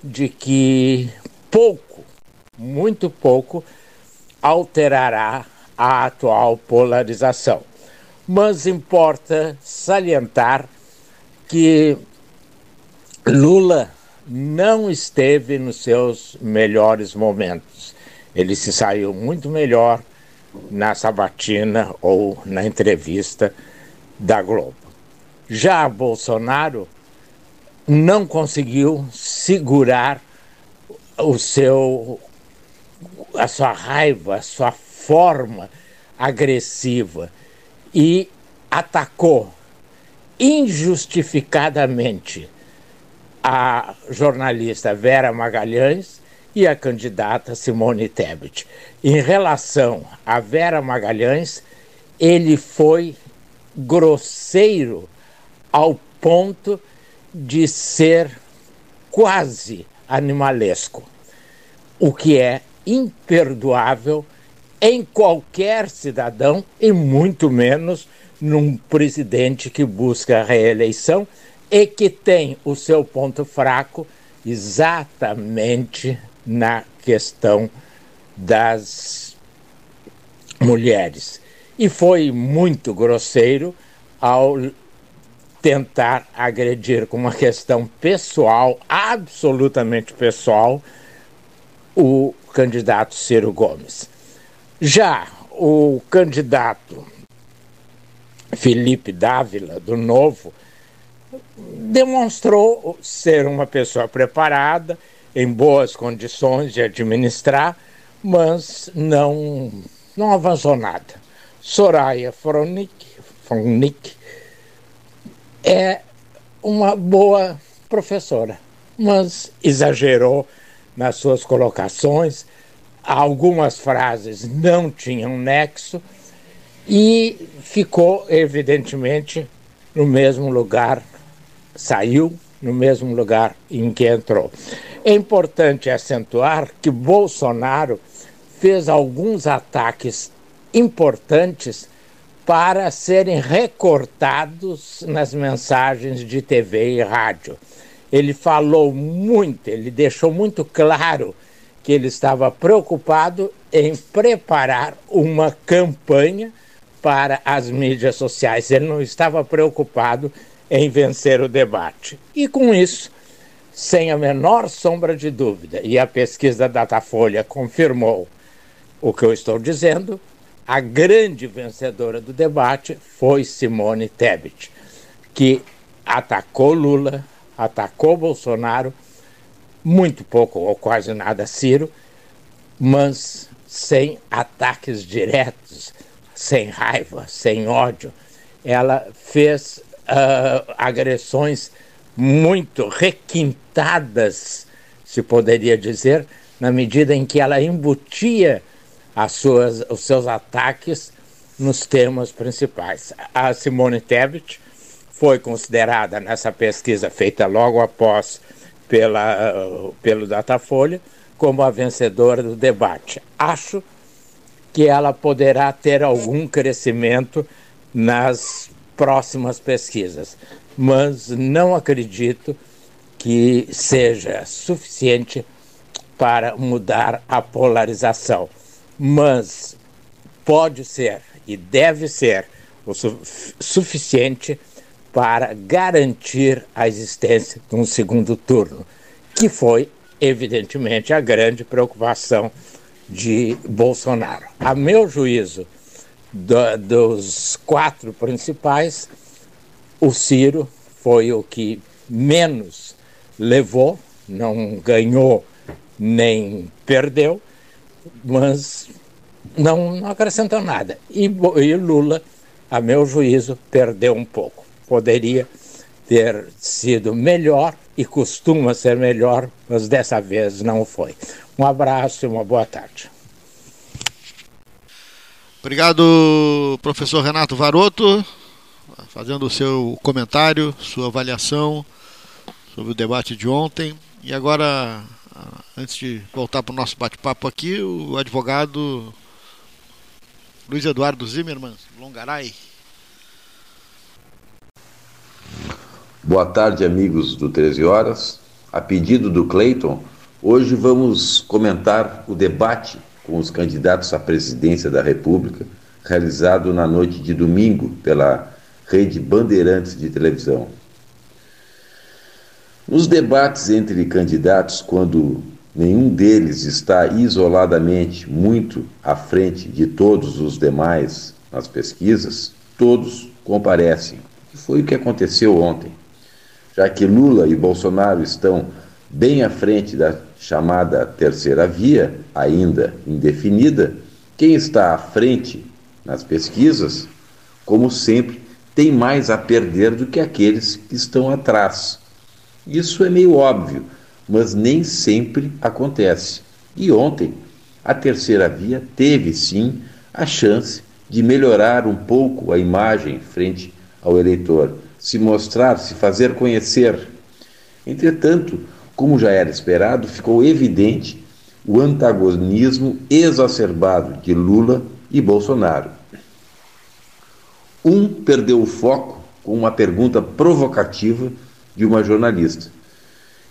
Speaker 7: de que pouco, muito pouco, alterará a atual polarização. Mas importa salientar que Lula não esteve nos seus melhores momentos. Ele se saiu muito melhor na sabatina ou na entrevista da Globo. Já Bolsonaro não conseguiu segurar o seu a sua raiva, a sua forma agressiva e atacou injustificadamente a jornalista Vera Magalhães e a candidata Simone Tebet. Em relação a Vera Magalhães, ele foi grosseiro ao ponto de ser quase animalesco, o que é imperdoável em qualquer cidadão e muito menos num presidente que busca a reeleição e que tem o seu ponto fraco exatamente na questão das mulheres. E foi muito grosseiro ao tentar agredir com uma questão pessoal, absolutamente pessoal, o candidato Ciro Gomes. Já o candidato Felipe Dávila, do Novo, demonstrou ser uma pessoa preparada, em boas condições de administrar, mas não, não avançou nada. Soraya Fronick, é uma boa professora, mas exagerou nas suas colocações, algumas frases não tinham nexo e ficou, evidentemente, no mesmo lugar saiu no mesmo lugar em que entrou. É importante acentuar que Bolsonaro fez alguns ataques importantes para serem recortados nas mensagens de TV e rádio. Ele falou muito, ele deixou muito claro que ele estava preocupado em preparar uma campanha para as mídias sociais. Ele não estava preocupado em vencer o debate. E com isso, sem a menor sombra de dúvida, e a pesquisa Datafolha confirmou o que eu estou dizendo, a grande vencedora do debate foi Simone Tebet, que atacou Lula, atacou Bolsonaro, muito pouco ou quase nada Ciro, mas sem ataques diretos, sem raiva, sem ódio. Ela fez uh, agressões muito requintadas, se poderia dizer, na medida em que ela embutia as suas, os seus ataques nos temas principais. A Simone Tebet foi considerada nessa pesquisa feita logo após pela, pelo Datafolha como a vencedora do debate. Acho que ela poderá ter algum crescimento nas próximas pesquisas, mas não acredito que seja suficiente para mudar a polarização. Mas pode ser e deve ser o su suficiente para garantir a existência de um segundo turno, que foi, evidentemente, a grande preocupação de Bolsonaro. A meu juízo, do, dos quatro principais, o Ciro foi o que menos levou, não ganhou nem perdeu, mas não, não acrescentou nada. E, e Lula, a meu juízo, perdeu um pouco. Poderia ter sido melhor e costuma ser melhor, mas dessa vez não foi. Um abraço e uma boa tarde.
Speaker 2: Obrigado, professor Renato Varoto, fazendo o seu comentário, sua avaliação sobre o debate de ontem. E agora, antes de voltar para o nosso bate-papo aqui, o advogado Luiz Eduardo Zimmermann, Longaray.
Speaker 8: Boa tarde, amigos do 13 Horas. A pedido do Cleiton, hoje vamos comentar o debate com os candidatos à presidência da República, realizado na noite de domingo pela Rede Bandeirantes de televisão. Nos debates entre candidatos, quando nenhum deles está isoladamente muito à frente de todos os demais nas pesquisas, todos comparecem. E foi o que aconteceu ontem. Já que Lula e Bolsonaro estão bem à frente da chamada terceira via, ainda indefinida, quem está à frente nas pesquisas, como sempre, tem mais a perder do que aqueles que estão atrás. Isso é meio óbvio, mas nem sempre acontece. E ontem, a terceira via teve sim a chance de melhorar um pouco a imagem frente ao eleitor, se mostrar, se fazer conhecer. Entretanto, como já era esperado, ficou evidente o antagonismo exacerbado de Lula e Bolsonaro. Um perdeu o foco com uma pergunta provocativa de uma jornalista,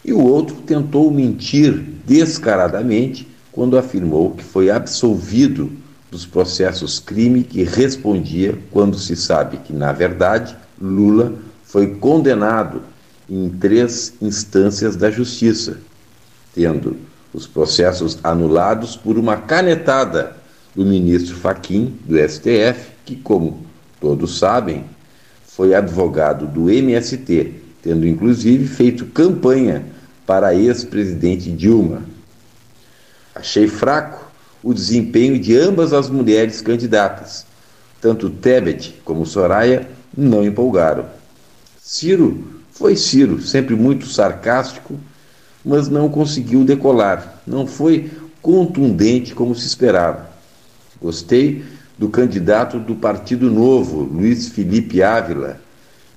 Speaker 8: e o outro tentou mentir descaradamente quando afirmou que foi absolvido dos processos crime que respondia quando se sabe que, na verdade, Lula foi condenado em três instâncias da justiça, tendo os processos anulados por uma canetada do ministro Faquim do STF, que, como todos sabem, foi advogado do MST, tendo inclusive feito campanha para a ex-presidente Dilma. Achei fraco o desempenho de ambas as mulheres candidatas. Tanto Tebet como Soraya não empolgaram. Ciro foi Ciro, sempre muito sarcástico, mas não conseguiu decolar. Não foi contundente como se esperava. Gostei do candidato do Partido Novo, Luiz Felipe Ávila,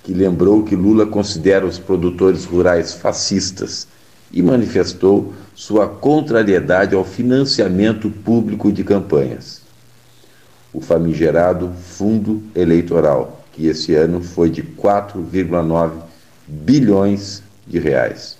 Speaker 8: que lembrou que Lula considera os produtores rurais fascistas e manifestou sua contrariedade ao financiamento público de campanhas. O famigerado Fundo Eleitoral, que esse ano foi de 4,9 bilhões de reais.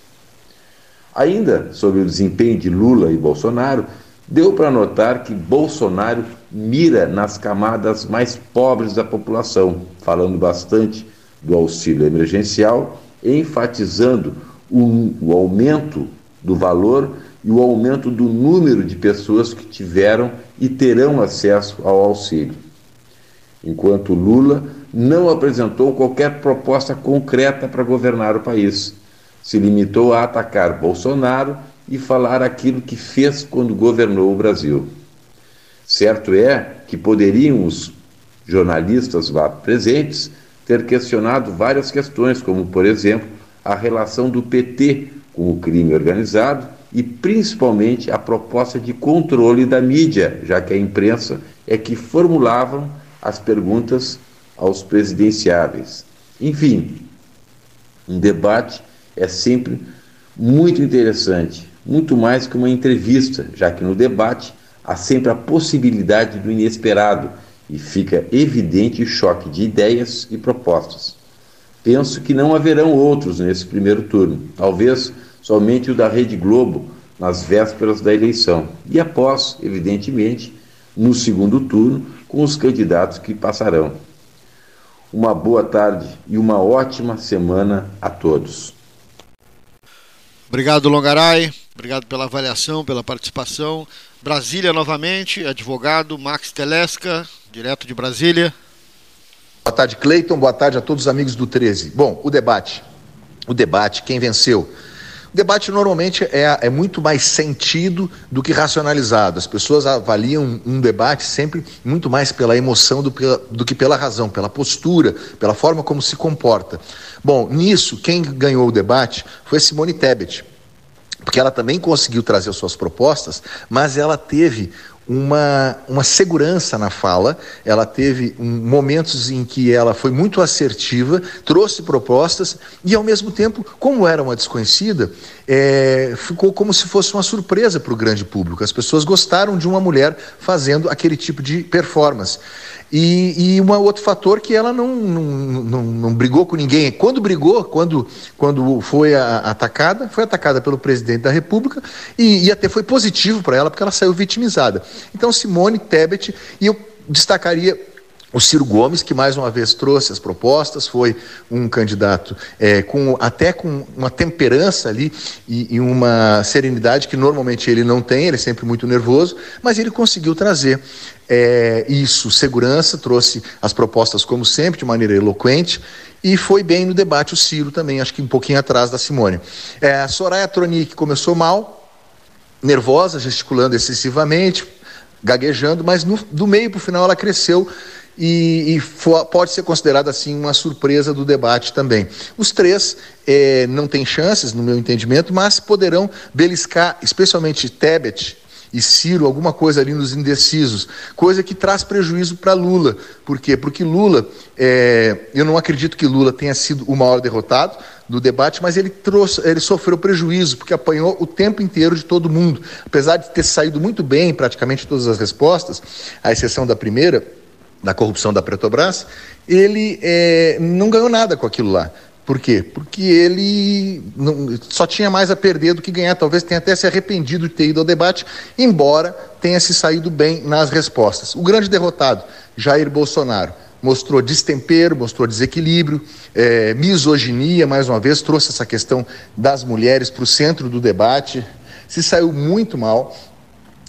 Speaker 8: Ainda sobre o desempenho de Lula e Bolsonaro, deu para notar que Bolsonaro mira nas camadas mais pobres da população, falando bastante do auxílio emergencial, enfatizando o, o aumento do valor e o aumento do número de pessoas que tiveram e terão acesso ao auxílio. Enquanto Lula não apresentou qualquer proposta concreta para governar o país. Se limitou a atacar Bolsonaro e falar aquilo que fez quando governou o Brasil. Certo é que poderiam os jornalistas lá presentes ter questionado várias questões, como, por exemplo, a relação do PT com o crime organizado e principalmente a proposta de controle da mídia, já que a imprensa é que formulavam as perguntas aos presidenciáveis. Enfim, um debate é sempre muito interessante, muito mais que uma entrevista, já que no debate há sempre a possibilidade do inesperado e fica evidente o choque de ideias e propostas. Penso que não haverão outros nesse primeiro turno, talvez somente o da Rede Globo nas vésperas da eleição e após, evidentemente, no segundo turno, com os candidatos que passarão. Uma boa tarde e uma ótima semana a todos.
Speaker 2: Obrigado, Longaray. Obrigado pela avaliação, pela participação. Brasília novamente, advogado Max Telesca, direto de Brasília.
Speaker 9: Boa tarde, Cleiton. Boa tarde a todos os amigos do 13. Bom, o debate. O debate, quem venceu? O debate normalmente é, é muito mais sentido do que racionalizado. As pessoas avaliam um debate sempre muito mais pela emoção do, do que pela razão, pela postura, pela forma como se comporta. Bom, nisso, quem ganhou o debate foi Simone Tebet porque ela também conseguiu trazer suas propostas, mas ela teve uma, uma segurança na fala, ela teve momentos em que ela foi muito assertiva, trouxe propostas e, ao mesmo tempo, como era uma desconhecida, é, ficou como se fosse uma surpresa para o grande público. As pessoas gostaram de uma mulher fazendo aquele tipo de performance. E, e um outro fator que ela não, não, não, não, brigou com ninguém. Quando brigou, quando, quando foi a, atacada, foi atacada pelo presidente da República e, e até foi positivo para ela, porque ela saiu vitimizada. Então, Simone Tebet, e eu destacaria o Ciro Gomes, que mais uma vez trouxe as propostas, foi um candidato é, com, até com uma temperança ali e, e, uma serenidade que normalmente ele não tem, ele é sempre muito nervoso, mas ele conseguiu trazer é, isso, segurança, trouxe as propostas, como sempre, de maneira eloquente, e foi bem no debate o Ciro também, acho que um pouquinho atrás da Simone. É, a Soraya Tronic começou mal, nervosa, gesticulando excessivamente, gaguejando, mas no, do meio para o final ela cresceu e, e pode ser considerada assim uma surpresa do debate também. Os três é, não têm chances, no meu entendimento, mas poderão beliscar, especialmente Tebet e Ciro, alguma coisa ali nos indecisos, coisa que traz prejuízo para Lula. Por quê? Porque Lula, é, eu não acredito que Lula tenha sido o maior derrotado do debate, mas ele trouxe, ele sofreu prejuízo, porque apanhou o tempo inteiro de todo mundo. Apesar de ter saído muito bem praticamente todas as respostas, à exceção da primeira, da corrupção da Petrobras, ele é, não ganhou nada com aquilo lá. Por quê? Porque ele não, só tinha mais a perder do que ganhar. Talvez tenha até se arrependido de ter ido ao debate, embora tenha se saído bem nas respostas. O grande derrotado, Jair Bolsonaro, mostrou destempero, mostrou desequilíbrio, é, misoginia, mais uma vez, trouxe essa questão das mulheres para o centro do debate, se saiu muito mal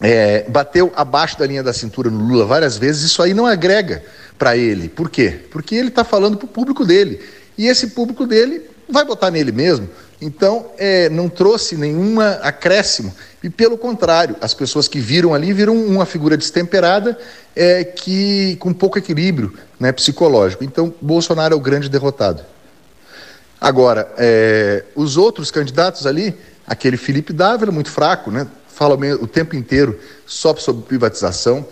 Speaker 9: é, bateu abaixo da linha da cintura no Lula várias vezes, isso aí não agrega para ele. Por quê? Porque ele está falando para o público dele. E esse público dele vai botar nele mesmo. Então, é, não trouxe nenhuma acréscimo. E, pelo contrário, as pessoas que viram ali viram uma figura destemperada é, que com pouco equilíbrio né, psicológico. Então, Bolsonaro é o grande derrotado. Agora, é, os outros candidatos ali, aquele Felipe Dávila, muito fraco, né? Fala o tempo inteiro só sobre privatização.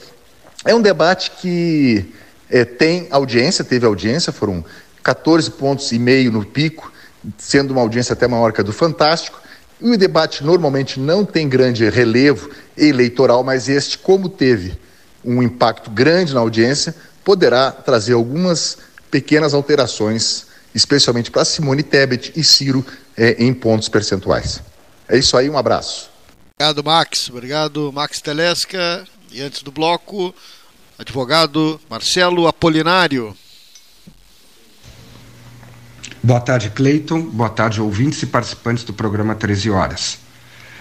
Speaker 9: É um debate que é, tem audiência, teve audiência, foram 14 pontos e meio no pico, sendo uma audiência até maior que a do Fantástico. E o debate normalmente não tem grande relevo eleitoral, mas este, como teve um impacto grande na audiência, poderá trazer algumas pequenas alterações, especialmente para Simone Tebet e Ciro é, em pontos percentuais. É isso aí, um abraço.
Speaker 2: Obrigado, Max. Obrigado, Max Telesca. E antes do bloco, advogado Marcelo Apolinário.
Speaker 10: Boa tarde, Cleiton. Boa tarde, ouvintes e participantes do programa 13 Horas.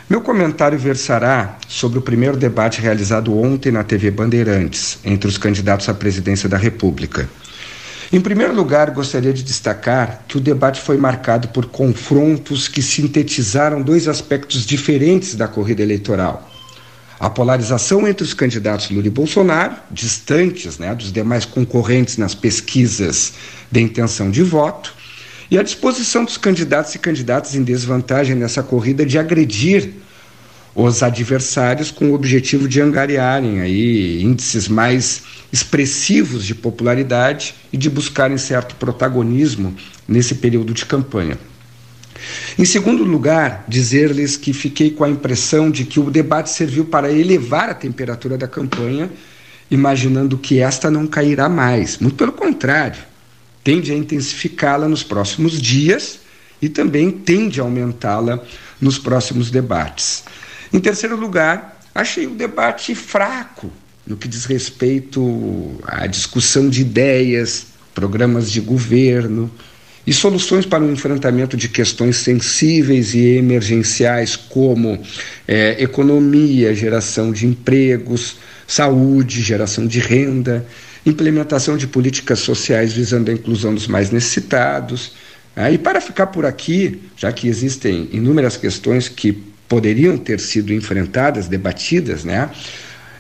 Speaker 10: Meu comentário versará sobre o primeiro debate realizado ontem na TV Bandeirantes entre os candidatos à presidência da República. Em primeiro lugar, gostaria de destacar que o debate foi marcado por confrontos que sintetizaram dois aspectos diferentes da corrida eleitoral. A polarização entre os candidatos Lula e Bolsonaro, distantes né, dos demais concorrentes nas pesquisas de intenção de voto, e a disposição dos candidatos e candidatas em desvantagem nessa corrida de agredir os adversários com o objetivo de angariarem aí índices mais expressivos de popularidade e de buscarem certo protagonismo nesse período de campanha. Em segundo lugar, dizer-lhes que fiquei com a impressão de que o debate serviu para elevar a temperatura da campanha, imaginando que esta não cairá mais. Muito pelo contrário, tende a intensificá-la nos próximos dias e também tende a aumentá-la nos próximos debates. Em terceiro lugar, achei o debate fraco no que diz respeito à discussão de ideias, programas de governo e soluções para o enfrentamento de questões sensíveis e emergenciais como é, economia, geração de empregos, saúde, geração de renda, implementação de políticas sociais visando a inclusão dos mais necessitados. Ah, e para ficar por aqui, já que existem inúmeras questões que poderiam ter sido enfrentadas, debatidas, né?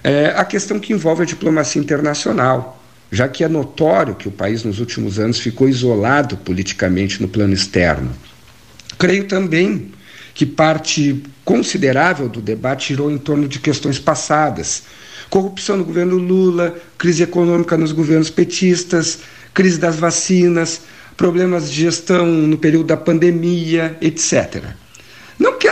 Speaker 10: É a questão que envolve a diplomacia internacional, já que é notório que o país nos últimos anos ficou isolado politicamente no plano externo. Creio também que parte considerável do debate girou em torno de questões passadas, Corrupção no governo Lula, crise econômica nos governos petistas, crise das vacinas, problemas de gestão no período da pandemia, etc.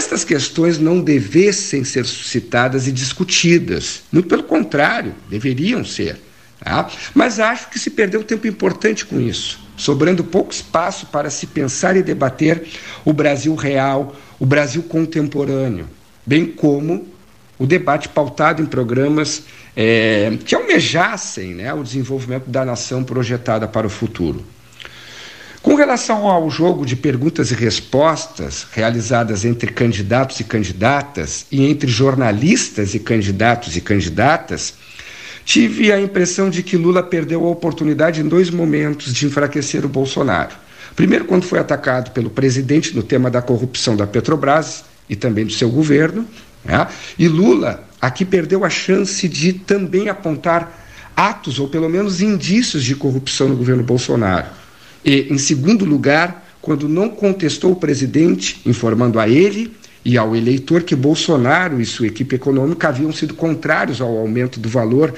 Speaker 10: Estas questões não devessem ser suscitadas e discutidas, muito pelo contrário, deveriam ser. Tá? Mas acho que se perdeu tempo importante com isso, sobrando pouco espaço para se pensar e debater o Brasil real, o Brasil contemporâneo, bem como o debate pautado em programas é, que almejassem né, o desenvolvimento da nação projetada para o futuro. Com relação ao jogo de perguntas e respostas realizadas entre candidatos e candidatas e entre jornalistas e candidatos e candidatas, tive a impressão de que Lula perdeu a oportunidade em dois momentos de enfraquecer o Bolsonaro. Primeiro, quando foi atacado pelo presidente no tema da corrupção da Petrobras e também do seu governo, né? e Lula aqui perdeu a chance de também apontar atos ou pelo menos indícios de corrupção no governo Bolsonaro. E, em segundo lugar, quando não contestou o presidente, informando a ele e ao eleitor que Bolsonaro e sua equipe econômica haviam sido contrários ao aumento do valor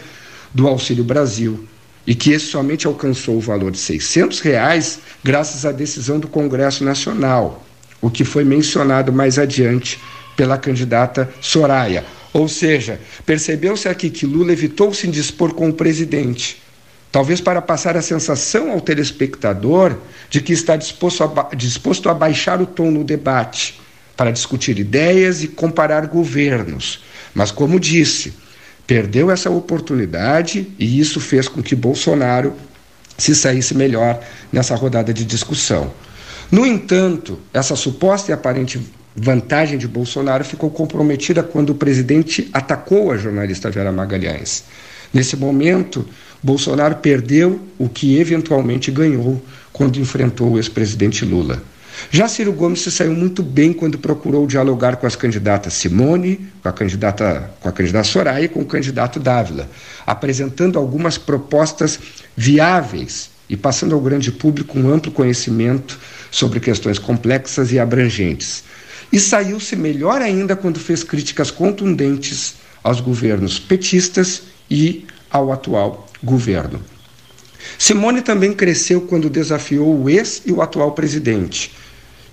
Speaker 10: do Auxílio Brasil e que esse somente alcançou o valor de 600 reais graças à decisão do Congresso Nacional, o que foi mencionado mais adiante pela candidata Soraya. Ou seja, percebeu-se aqui que Lula evitou se indispor com o presidente talvez para passar a sensação ao telespectador de que está disposto a, disposto a baixar o tom no debate, para discutir ideias e comparar governos. Mas, como disse, perdeu essa oportunidade e isso fez com que Bolsonaro se saísse melhor nessa rodada de discussão. No entanto, essa suposta e aparente vantagem de Bolsonaro ficou comprometida quando o presidente atacou a jornalista Vera Magalhães. Nesse momento, Bolsonaro perdeu o que eventualmente ganhou quando enfrentou o ex-presidente Lula. Já Ciro Gomes se saiu muito bem quando procurou dialogar com as candidatas Simone, com a candidata, com a candidata Soraya e com o candidato Dávila, apresentando algumas propostas viáveis e passando ao grande público um amplo conhecimento sobre questões complexas e abrangentes. E saiu-se melhor ainda quando fez críticas contundentes aos governos petistas e ao atual governo. Simone também cresceu quando desafiou o ex e o atual presidente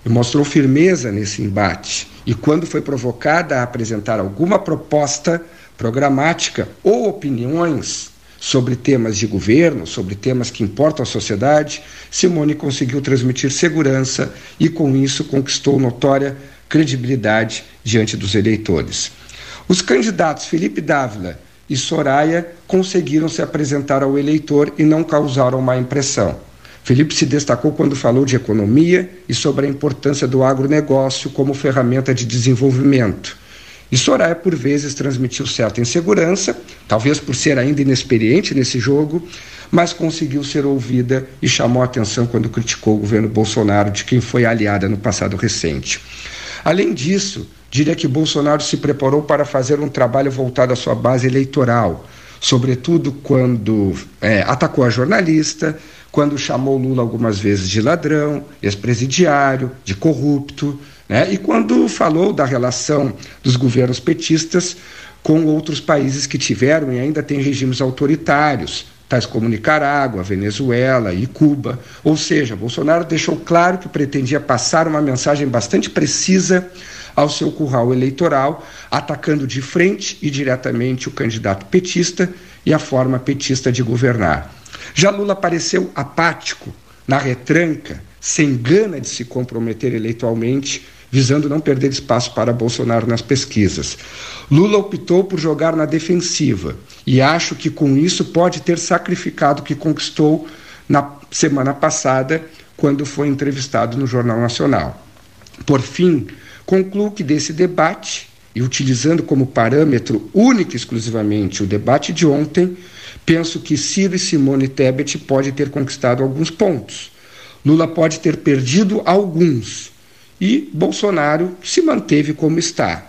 Speaker 10: e mostrou firmeza nesse embate. E quando foi provocada a apresentar alguma proposta programática ou opiniões sobre temas de governo, sobre temas que importam à sociedade, Simone conseguiu transmitir segurança e, com isso, conquistou notória credibilidade diante dos eleitores. Os candidatos Felipe Dávila e Soraya conseguiram se apresentar ao eleitor e não causaram má impressão. Felipe se destacou quando falou de economia e sobre a importância do agronegócio como ferramenta de desenvolvimento. E Soraya, por vezes, transmitiu certa insegurança, talvez por ser ainda inexperiente nesse jogo, mas conseguiu ser ouvida e chamou atenção quando criticou o governo Bolsonaro, de quem foi aliada no passado recente. Além disso, diria que Bolsonaro se preparou para fazer um trabalho voltado à sua base eleitoral, sobretudo quando é, atacou a jornalista, quando chamou Lula algumas vezes de ladrão, ex-presidiário, de corrupto, né? e quando falou da relação dos governos petistas com outros países que tiveram e ainda têm regimes autoritários, tais como Nicarágua, Venezuela e Cuba. Ou seja, Bolsonaro deixou claro que pretendia passar uma mensagem bastante precisa ao seu curral eleitoral, atacando de frente e diretamente o candidato petista e a forma petista de governar. Já Lula pareceu apático, na retranca, sem gana de se comprometer eleitoralmente, visando não perder espaço para Bolsonaro nas pesquisas. Lula optou por jogar na defensiva e acho que com isso pode ter sacrificado o que conquistou na semana passada, quando foi entrevistado no Jornal Nacional. Por fim, Concluo que desse debate, e utilizando como parâmetro único e exclusivamente o debate de ontem, penso que Ciro e Simone Tebet pode ter conquistado alguns pontos. Lula pode ter perdido alguns. E Bolsonaro se manteve como está.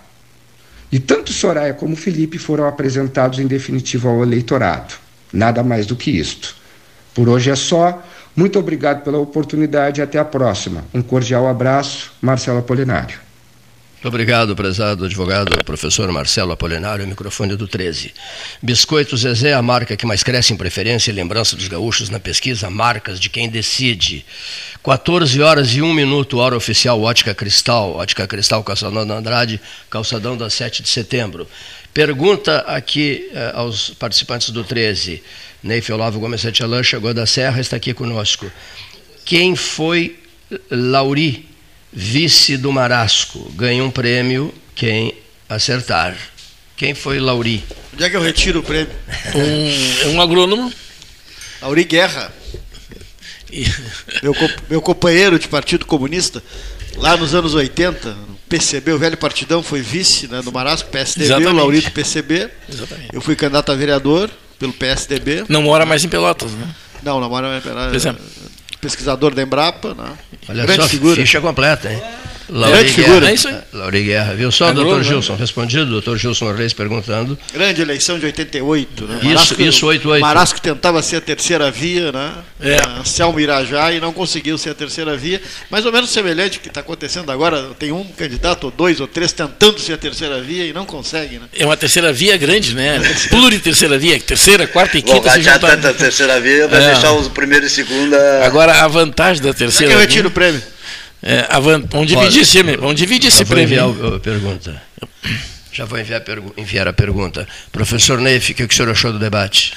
Speaker 10: E tanto Soraya como Felipe foram apresentados em definitivo ao eleitorado. Nada mais do que isto. Por hoje é só. Muito obrigado pela oportunidade e até a próxima. Um cordial abraço, Marcelo Apolinário.
Speaker 1: Obrigado, prezado advogado, professor Marcelo Apolinário, microfone do 13. Biscoito Zezé, a marca que mais cresce em preferência e lembrança dos gaúchos na pesquisa Marcas de Quem Decide. 14 horas e 1 minuto, hora oficial Ótica Cristal, Ótica Cristal Calçadão da Andrade, calçadão da 7 de setembro. Pergunta aqui eh, aos participantes do 13. Neif Olavo Gomes Setialã chegou da Serra, está aqui conosco. Quem foi Lauri vice do Marasco. Ganha um prêmio quem acertar. Quem foi Lauri?
Speaker 2: Onde é que eu retiro o prêmio?
Speaker 11: Um, um agrônomo.
Speaker 2: Lauri Guerra. meu, meu companheiro de Partido Comunista, lá nos anos 80, PCB, o velho partidão, foi vice né, do Marasco, PSDB, Exatamente. o Lauri do PCB. Exatamente. Eu fui candidato a vereador pelo PSDB.
Speaker 11: Não mora mais em Pelotas, né?
Speaker 2: Não, não mora mais em Pelotas pesquisador da Embrapa. Né?
Speaker 1: Olha Grande só, figura. ficha completa, hein? Grande figura. É isso aí. Lauri Guerra, viu? Só o doutor né? Gilson, respondido, doutor Gilson Reis perguntando.
Speaker 2: Grande eleição de 88, né?
Speaker 1: Isso, Marasco, isso, 88.
Speaker 2: Marasco tentava ser a terceira via, né? É. Selma Irajá e não conseguiu ser a terceira via. Mais ou menos semelhante que está acontecendo agora. Tem um candidato, ou dois, ou três, tentando ser a terceira via e não consegue, né?
Speaker 11: É uma terceira via grande, né? [laughs] Pluriterceira via, terceira, quarta e quinta. Bom,
Speaker 3: já tá... a terceira via vai é. deixar os primeiro e segunda.
Speaker 11: Agora, a vantagem da terceira.
Speaker 2: Será que eu retiro o prêmio?
Speaker 11: É, vamos dividir esse, vamos dividir esse prêmio.
Speaker 1: Enviar a pergunta. Já vou enviar, enviar a pergunta. Professor Neif, o que o senhor achou do debate?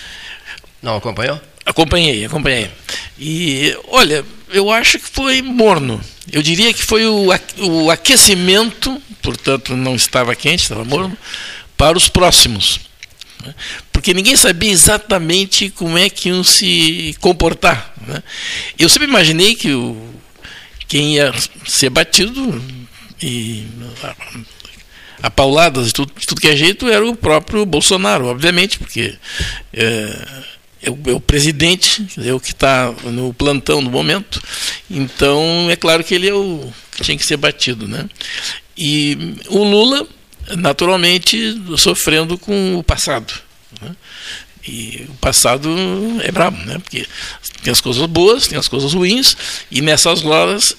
Speaker 1: Não acompanhou?
Speaker 11: Acompanhei, acompanhei. E, olha, eu acho que foi morno. Eu diria que foi o, o aquecimento, portanto não estava quente, estava morno, para os próximos. Né? Porque ninguém sabia exatamente como é que iam se comportar. Né? Eu sempre imaginei que o quem ia ser batido e a, pauladas de tudo, de tudo que é jeito era o próprio Bolsonaro, obviamente, porque é, é, o, é o, presidente, é o que está no plantão no momento, então é claro que ele é o que tinha que ser batido. Né? E o Lula, naturalmente, sofrendo com o passado. Né? E o passado é brabo, né? Porque tem as coisas boas, tem as coisas ruins, e nessas horas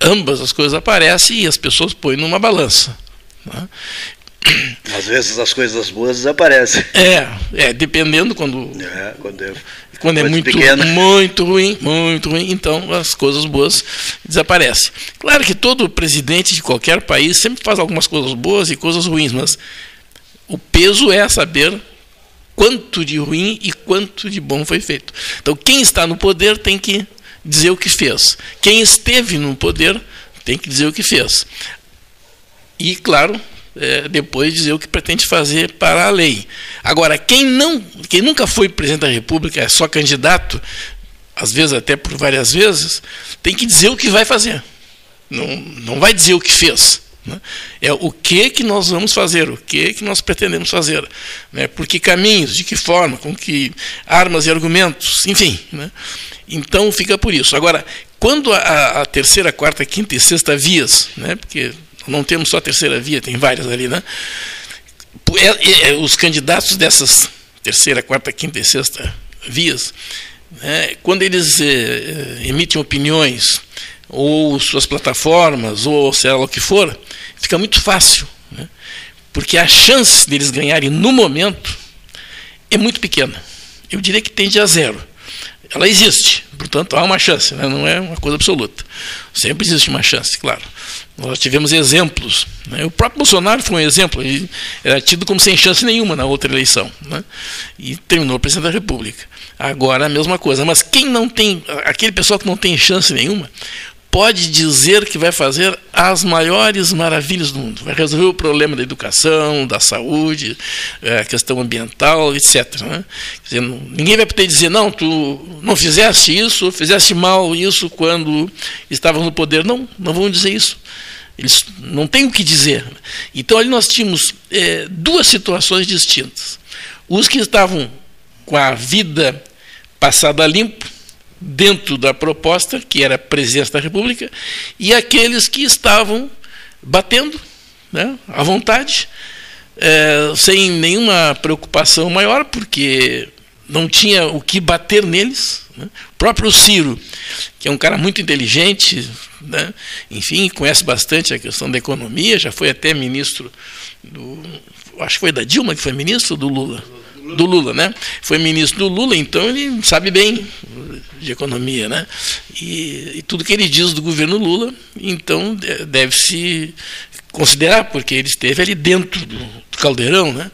Speaker 11: ambas as coisas aparecem e as pessoas põem numa balança. Né?
Speaker 3: Às vezes as coisas boas desaparecem. [laughs]
Speaker 11: É, é dependendo quando.
Speaker 3: É, quando é,
Speaker 11: quando é muito, [laughs] muito ruim, muito ruim, então as coisas boas desaparecem. Claro que todo presidente de qualquer país sempre faz algumas coisas boas e coisas ruins, mas o peso é saber quanto de ruim e quanto de bom foi feito. Então, quem está no poder tem que dizer o que fez. Quem esteve no poder tem que dizer o que fez. E, claro, é, depois dizer o que pretende fazer para a lei. Agora, quem não, quem nunca foi presidente da República, é só candidato, às vezes até por várias vezes, tem que dizer o que vai fazer. Não, não vai dizer o que fez. Né? É o que que nós vamos fazer, o que que nós pretendemos fazer, né? por que caminhos, de que forma, com que armas e argumentos, enfim. Né? Então fica por isso. Agora, quando a, a, terceira, quarta, quinta e sexta vias, né? porque não temos só a terceira via, tem várias ali, né? É, é, os candidatos dessas terceira, quarta, quinta e sexta vias, né? quando eles é, emitem opiniões ou suas plataformas, ou seja lá o que for, fica muito fácil. Né? Porque a chance deles ganharem no momento é muito pequena. Eu diria que tende a zero. Ela existe, portanto há uma chance, né? não é uma coisa absoluta. Sempre existe uma chance, claro. Nós tivemos exemplos. Né? O próprio Bolsonaro foi um exemplo. Ele era tido como sem chance nenhuma na outra eleição. Né? E terminou presidente da República. Agora a mesma coisa. Mas quem não tem, aquele pessoal que não tem chance nenhuma, pode dizer que vai fazer as maiores maravilhas do mundo. Vai resolver o problema da educação, da saúde, é, a questão ambiental, etc. Né? Dizer, ninguém vai poder dizer, não, tu não fizeste isso, fizeste mal isso quando estava no poder. Não, não vão dizer isso. Eles não têm o que dizer. Então, ali nós tínhamos é, duas situações distintas. Os que estavam com a vida passada limpo, dentro da proposta, que era a presidência da República, e aqueles que estavam batendo né, à vontade, é, sem nenhuma preocupação maior, porque não tinha o que bater neles. Né? O próprio Ciro, que é um cara muito inteligente, né? enfim, conhece bastante a questão da economia, já foi até ministro do. Acho que foi da Dilma que foi ministro do Lula. Do Lula, né? Foi ministro do Lula, então ele sabe bem de economia, né? E, e tudo que ele diz do governo Lula, então deve se considerar, porque ele esteve ali dentro do, do caldeirão, né?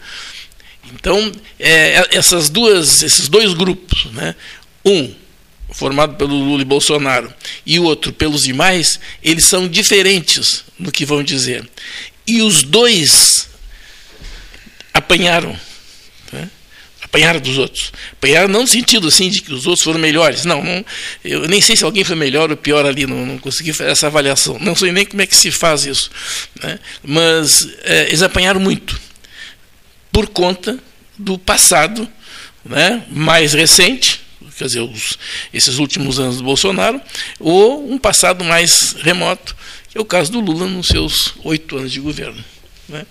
Speaker 11: Então, é, essas duas, esses dois grupos, né? um formado pelo Lula e Bolsonaro e o outro pelos demais, eles são diferentes no que vão dizer. E os dois apanharam. Né? Apanharam dos outros. Apanharam não no sentido assim de que os outros foram melhores. Não, não eu nem sei se alguém foi melhor ou pior ali, não, não consegui fazer essa avaliação. Não sei nem como é que se faz isso. Né? Mas é, eles apanharam muito por conta do passado né, mais recente, quer dizer, os, esses últimos anos do Bolsonaro, ou um passado mais remoto, que é o caso do Lula nos seus oito anos de governo. Né?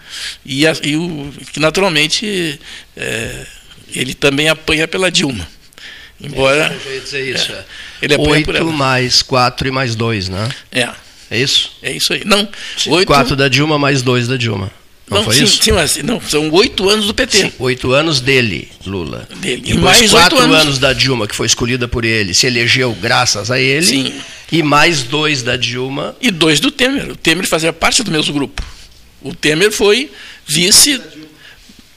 Speaker 11: E, a, e o, que, naturalmente, é, ele também apanha pela Dilma. Embora.
Speaker 1: É, dizer isso, é, ele apanha Oito mais quatro e mais dois, né?
Speaker 11: É.
Speaker 1: É isso?
Speaker 11: É isso aí. Não.
Speaker 1: Oito... Quatro da Dilma mais dois da Dilma. Não, não foi
Speaker 11: sim,
Speaker 1: isso?
Speaker 11: Sim, mas não, são oito anos do PT. Sim,
Speaker 1: oito anos dele, Lula.
Speaker 11: Dele.
Speaker 1: E mais quatro anos. anos. da Dilma, que foi escolhida por ele, se elegeu graças a ele. Sim. E mais dois da Dilma.
Speaker 11: E dois do Temer. O Temer fazia parte do mesmo grupo. O Temer foi vice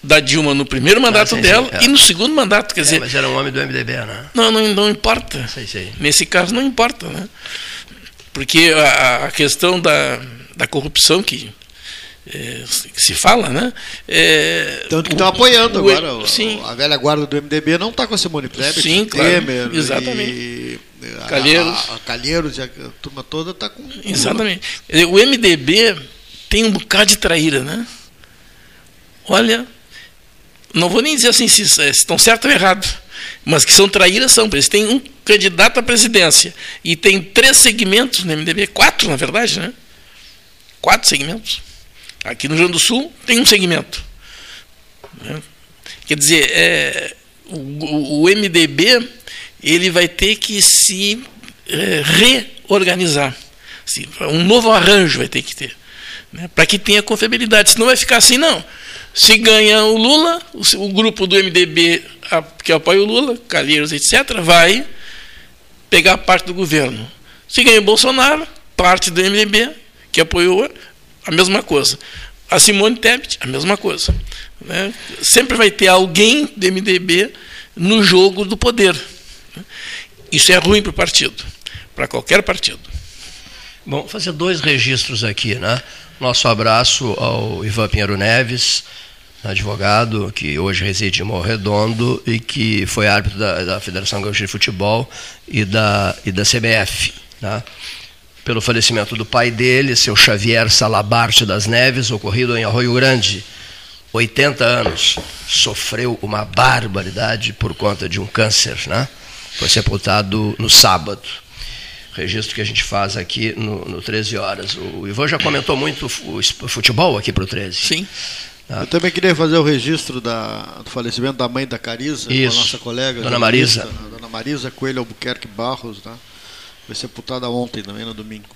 Speaker 11: da Dilma no primeiro mandato ah, dela é. e no segundo mandato, quer é, dizer.
Speaker 1: Mas era um homem do MDB, né?
Speaker 11: Não, não, não importa. Sei. Nesse caso não importa, né? Porque a, a questão da, da corrupção que é, que se fala, né?
Speaker 2: É, Tanto que estão apoiando o, agora. Sim. A velha guarda do MDB não está com a Simone Tebet,
Speaker 11: sim, Temer, claro, exatamente. E,
Speaker 2: Calheiros. A, a, Calheiros e a turma toda está com.
Speaker 11: Exatamente. O MDB tem um bocado de traíra, né? Olha, não vou nem dizer assim se, se estão certo ou errado, mas que são traíras são. Eles têm um candidato à presidência e tem três segmentos no MDB, quatro na verdade, né? Quatro segmentos. Aqui no Rio Grande do Sul tem um segmento. Né? Quer dizer, é, o, o, MDB ele vai ter que se é, reorganizar. Um novo arranjo vai ter que ter. Né? Para que tenha confiabilidade. Senão vai ficar assim, não. Se ganha o Lula, o, grupo do MDB que apoia o Lula, Calheiros, etc., vai pegar parte do governo. Se ganha o Bolsonaro, parte do MDB que apoiou a mesma coisa. A Simone Tebet, a mesma coisa. Né? Sempre vai ter alguém do MDB no jogo do poder. Isso é ruim para o partido, para qualquer partido.
Speaker 1: Bom, fazer dois registros aqui, né? Nosso abraço ao Ivan Pinheiro Neves, advogado que hoje reside em Morro Redondo e que foi árbitro da, da Federação Gaúcha de Futebol e da, e da CBF. Né? pelo falecimento do pai dele, seu Xavier Salabarte das Neves, ocorrido em Arroio Grande. 80 anos, sofreu uma barbaridade por conta de um câncer, né? Foi sepultado no sábado. Registro que a gente faz aqui no, no 13 horas. O Ivan já comentou muito o futebol aqui para o 13.
Speaker 11: Sim.
Speaker 2: Tá? Eu também queria fazer o registro da, do falecimento da mãe da Carisa, a nossa colega.
Speaker 1: Dona Marisa.
Speaker 2: Dona Marisa Coelho Albuquerque Barros, né? Foi sepultada ontem também, no domingo.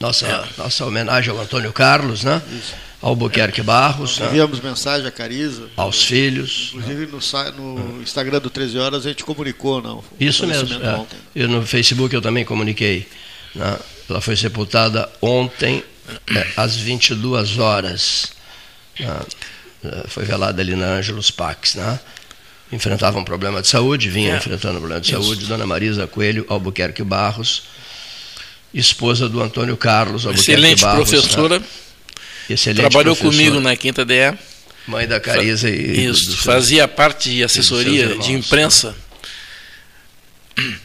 Speaker 1: Nossa, é. nossa homenagem ao Antônio Carlos, né? Isso. Ao Buquerque Barros.
Speaker 2: Nós enviamos né? mensagem à Cariza.
Speaker 1: Aos filhos.
Speaker 2: Inclusive no, no Instagram do 13 Horas a gente comunicou, não?
Speaker 1: Isso mesmo. É. Eu no Facebook eu também comuniquei. Né? Ela foi sepultada ontem é, às 22 horas. Né? É, foi velada ali na Ângelos Pax, né? enfrentava um problema de saúde, vinha é. enfrentando um problema de Isso. saúde, Dona Marisa Coelho Albuquerque Barros, esposa do Antônio Carlos Albuquerque
Speaker 11: Excelente
Speaker 1: Barros.
Speaker 11: Professora. Né? Excelente Trabalhou professora. comigo na Quinta DE.
Speaker 1: Mãe da Cariza e.
Speaker 11: Isso, fazia parte de assessoria de imprensa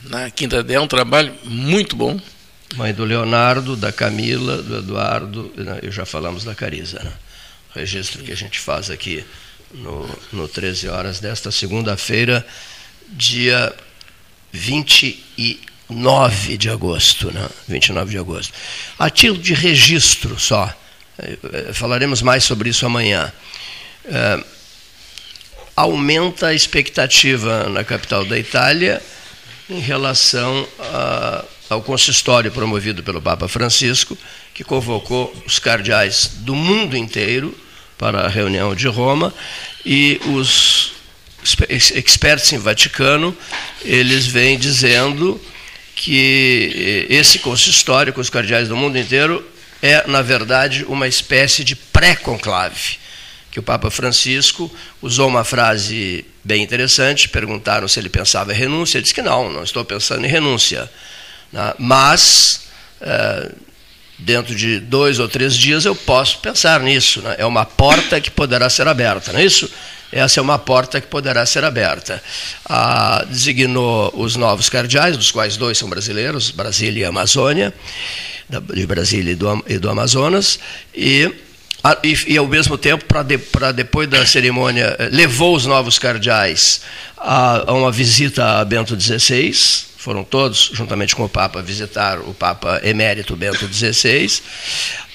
Speaker 11: na Quinta DE, um trabalho muito bom.
Speaker 1: Mãe do Leonardo, da Camila, do Eduardo, né, e já falamos da Cariza. Né? Registro que a gente faz aqui no, no 13 horas desta segunda-feira, dia 29 de agosto, né? 29 de agosto. A título de registro só, eh, falaremos mais sobre isso amanhã. É, aumenta a expectativa na capital da Itália em relação a, ao consistório promovido pelo Papa Francisco, que convocou os cardeais do mundo inteiro para a reunião de Roma e os experts em Vaticano, eles vêm dizendo que esse consistório com os cardeais do mundo inteiro é, na verdade, uma espécie de pré-conclave. Que o Papa Francisco usou uma frase bem interessante, perguntaram se ele pensava em renúncia, ele disse que não, não estou pensando em renúncia. Né? Mas, é, dentro de dois ou três dias, eu posso pensar nisso. Né? É uma porta que poderá ser aberta, não é isso? essa é uma porta que poderá ser aberta. Ah, designou os novos cardeais, dos quais dois são brasileiros, Brasília e Amazônia, de Brasília e do, e do Amazonas, e, e, e, ao mesmo tempo, para de, depois da cerimônia, eh, levou os novos cardeais a, a uma visita a Bento XVI, foram todos, juntamente com o Papa, visitar o Papa emérito Bento XVI,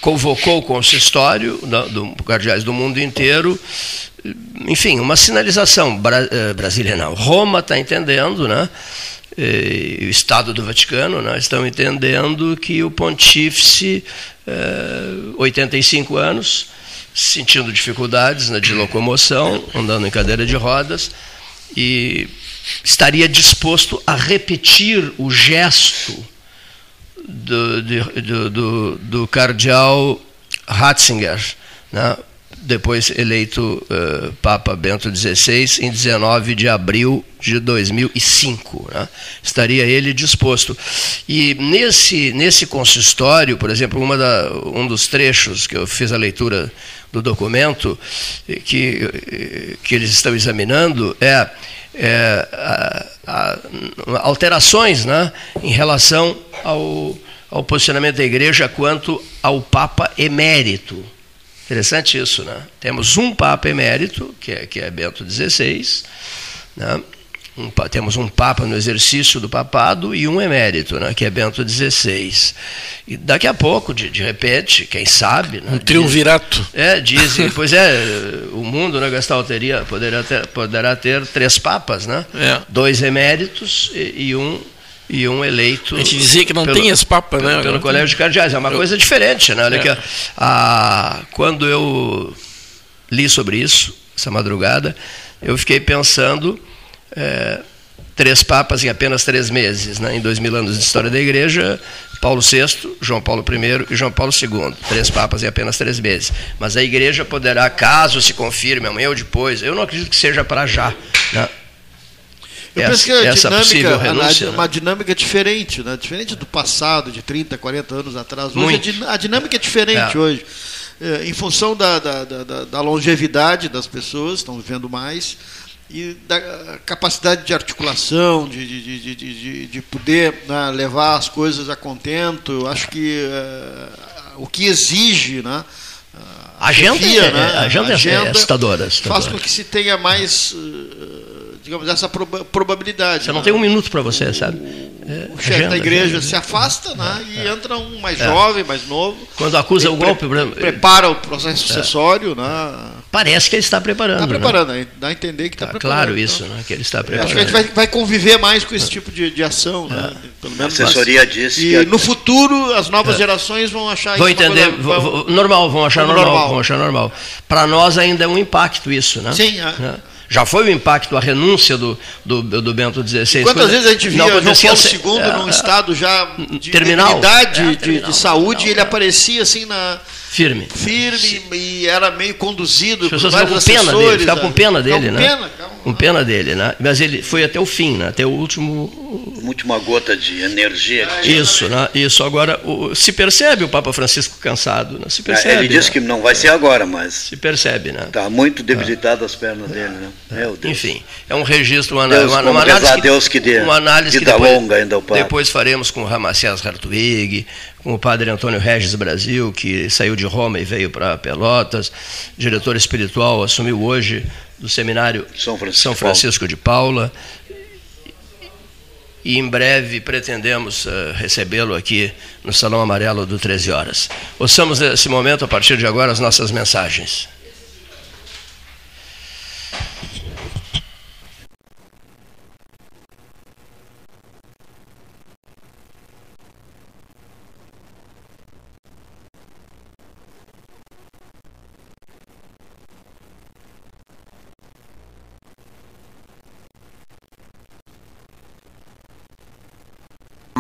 Speaker 1: convocou o consistório do, do cardeais do mundo inteiro enfim, uma sinalização. Bra eh, Brasília não, Roma está entendendo, né? E o Estado do Vaticano né, estão entendendo que o pontífice, eh, 85 anos, sentindo dificuldades né, de locomoção, andando em cadeira de rodas, e estaria disposto a repetir o gesto do, do, do, do cardeal Ratzinger, né, depois eleito uh, Papa Bento XVI em 19 de abril de 2005. Né? Estaria ele disposto. E nesse, nesse consistório, por exemplo, uma da, um dos trechos que eu fiz a leitura do documento que, que eles estão examinando é, é a, a, alterações né, em relação ao, ao posicionamento da igreja quanto ao Papa emérito. Interessante isso, né? Temos um Papa emérito, que é, que é Bento XVI, né? Um, temos um Papa no exercício do papado e um emérito, né, que é Bento XVI. E daqui a pouco, de, de repente, quem sabe. Né,
Speaker 11: um triunvirato.
Speaker 1: Diz, é, dizem, [laughs] pois é, o mundo, né, Gastal, teria, poderá, ter, poderá ter três papas, né? É. Dois eméritos e, e um e um eleito.
Speaker 11: A gente dizia que não pelo, tem esse papo, né?
Speaker 1: Pelo, pelo Colégio de Cardeais. É uma eu, coisa diferente, né? Olha é. aqui, a, quando eu li sobre isso, essa madrugada, eu fiquei pensando. É, três papas em apenas três meses, né? em dois mil anos de história da igreja, Paulo VI, João Paulo I e João Paulo II. Três papas em apenas três meses. Mas a igreja poderá, caso se confirme amanhã ou depois, eu não acredito que seja para já, né?
Speaker 2: Eu essa, penso que a dinâmica, renúncia, a, né? uma dinâmica diferente, né? diferente do passado, de 30, 40 anos atrás. Hoje a, a, dinâmica é diferente é. hoje. É, em função da, da, da, da, longevidade das pessoas, estão vivendo mais, e da capacidade de articulação, de, de, de, de, de poder né, levar as coisas a contento. Eu acho que é, o que exige. Né,
Speaker 1: a agenda, chefia, é, né, agenda, agenda é assustadora,
Speaker 2: assustadora. Faz com que se tenha mais. Uh, digamos, essa proba probabilidade.
Speaker 1: Você não né? tem um minuto para você, sabe?
Speaker 2: É, o chefe da igreja agenda. se afasta né, é, e é. entra um mais é. jovem, mais novo.
Speaker 1: Quando acusa o golpe. Pre
Speaker 2: prepara o processo é. sucessório. Né?
Speaker 1: Parece que ele está preparando. Está
Speaker 2: preparando, né? dá a entender que está
Speaker 1: tá
Speaker 2: preparando.
Speaker 1: Claro isso, então. né, que ele está preparando.
Speaker 2: Acho que a gente vai, vai conviver mais com esse tipo de, de ação. Né?
Speaker 3: Pelo menos a assessoria disse.
Speaker 2: E no futuro as novas gerações vão achar
Speaker 1: vão isso. Entender, coisa, vão entender, normal, vão achar normal, normal. Vão achar normal. Para nós ainda é um impacto isso, né?
Speaker 2: Sim, é.
Speaker 1: Já foi o impacto, a renúncia do, do, do Bento XVI.
Speaker 2: Quantas vezes a gente via João Paulo II é, num estado já de terminal, idade é, de, de, saúde, e ele aparecia assim na
Speaker 1: firme.
Speaker 2: Firme e era meio conduzido
Speaker 1: As pessoas por com pena dele, ficavam com pena dele, com né? Pena, com pena dele, né? Mas ele foi até o fim, né? Até o último
Speaker 3: última gota de energia.
Speaker 1: Isso, né? Isso agora o, se percebe o Papa Francisco cansado, né? Se percebe.
Speaker 3: ele disse
Speaker 1: né?
Speaker 3: que não vai ser agora, mas
Speaker 1: se percebe, né?
Speaker 3: Está muito debilitado é. as pernas dele, né?
Speaker 1: Meu Deus. Enfim, é um registro, uma,
Speaker 3: Deus,
Speaker 1: uma,
Speaker 3: uma análise que, Deus que dê
Speaker 1: uma análise que depois,
Speaker 3: longa ainda o
Speaker 1: Papa. Depois faremos com o Ramacias Hartwig, com o padre Antônio Regis Brasil, que saiu de Roma e veio para Pelotas, diretor espiritual, assumiu hoje do seminário
Speaker 3: São Francisco,
Speaker 1: São Francisco de Paula. E em breve pretendemos uh, recebê-lo aqui no Salão Amarelo do 13 Horas. Ouçamos nesse momento, a partir de agora, as nossas mensagens.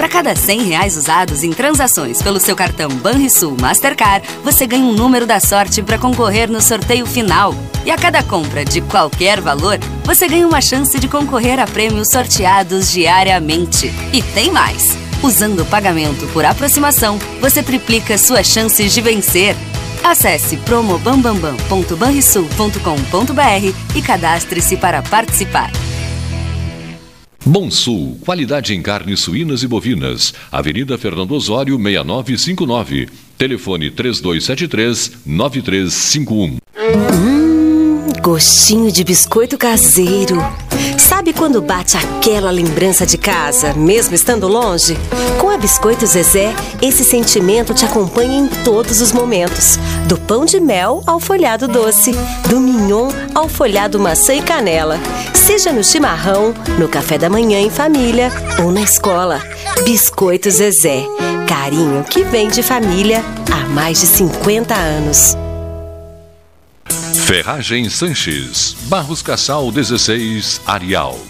Speaker 12: Para cada 100 reais usados em transações pelo seu cartão Banrisul Mastercard, você ganha um número da sorte para concorrer no sorteio final. E a cada compra de qualquer valor, você ganha uma chance de concorrer a prêmios sorteados diariamente. E tem mais! Usando o pagamento por aproximação, você triplica suas chances de vencer. Acesse promobambambam.banrisul.com.br e cadastre-se para participar.
Speaker 13: Bom Sul, qualidade em carnes suínas e bovinas. Avenida Fernando Osório, 6959. Telefone 3273 9351.
Speaker 14: Hum, gostinho de biscoito caseiro. Quando bate aquela lembrança de casa, mesmo estando longe? Com a Biscoito Zezé, esse sentimento te acompanha em todos os momentos. Do pão de mel ao folhado doce, do mignon ao folhado maçã e canela. Seja no chimarrão, no café da manhã em família ou na escola. Biscoito Zezé. Carinho que vem de família há mais de 50 anos.
Speaker 13: Ferragem Sanches, Barros Cassal 16, Arial.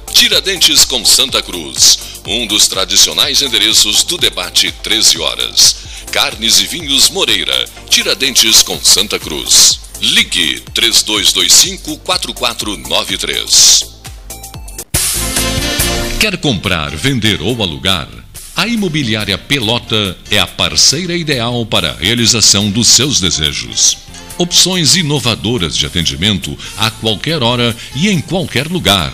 Speaker 15: Tiradentes com Santa Cruz. Um dos tradicionais endereços do debate 13 horas. Carnes e Vinhos Moreira. Tiradentes com Santa Cruz. Ligue 3225 4493.
Speaker 13: Quer comprar, vender ou alugar? A Imobiliária Pelota é a parceira ideal para a realização dos seus desejos opções inovadoras de atendimento a qualquer hora e em qualquer lugar.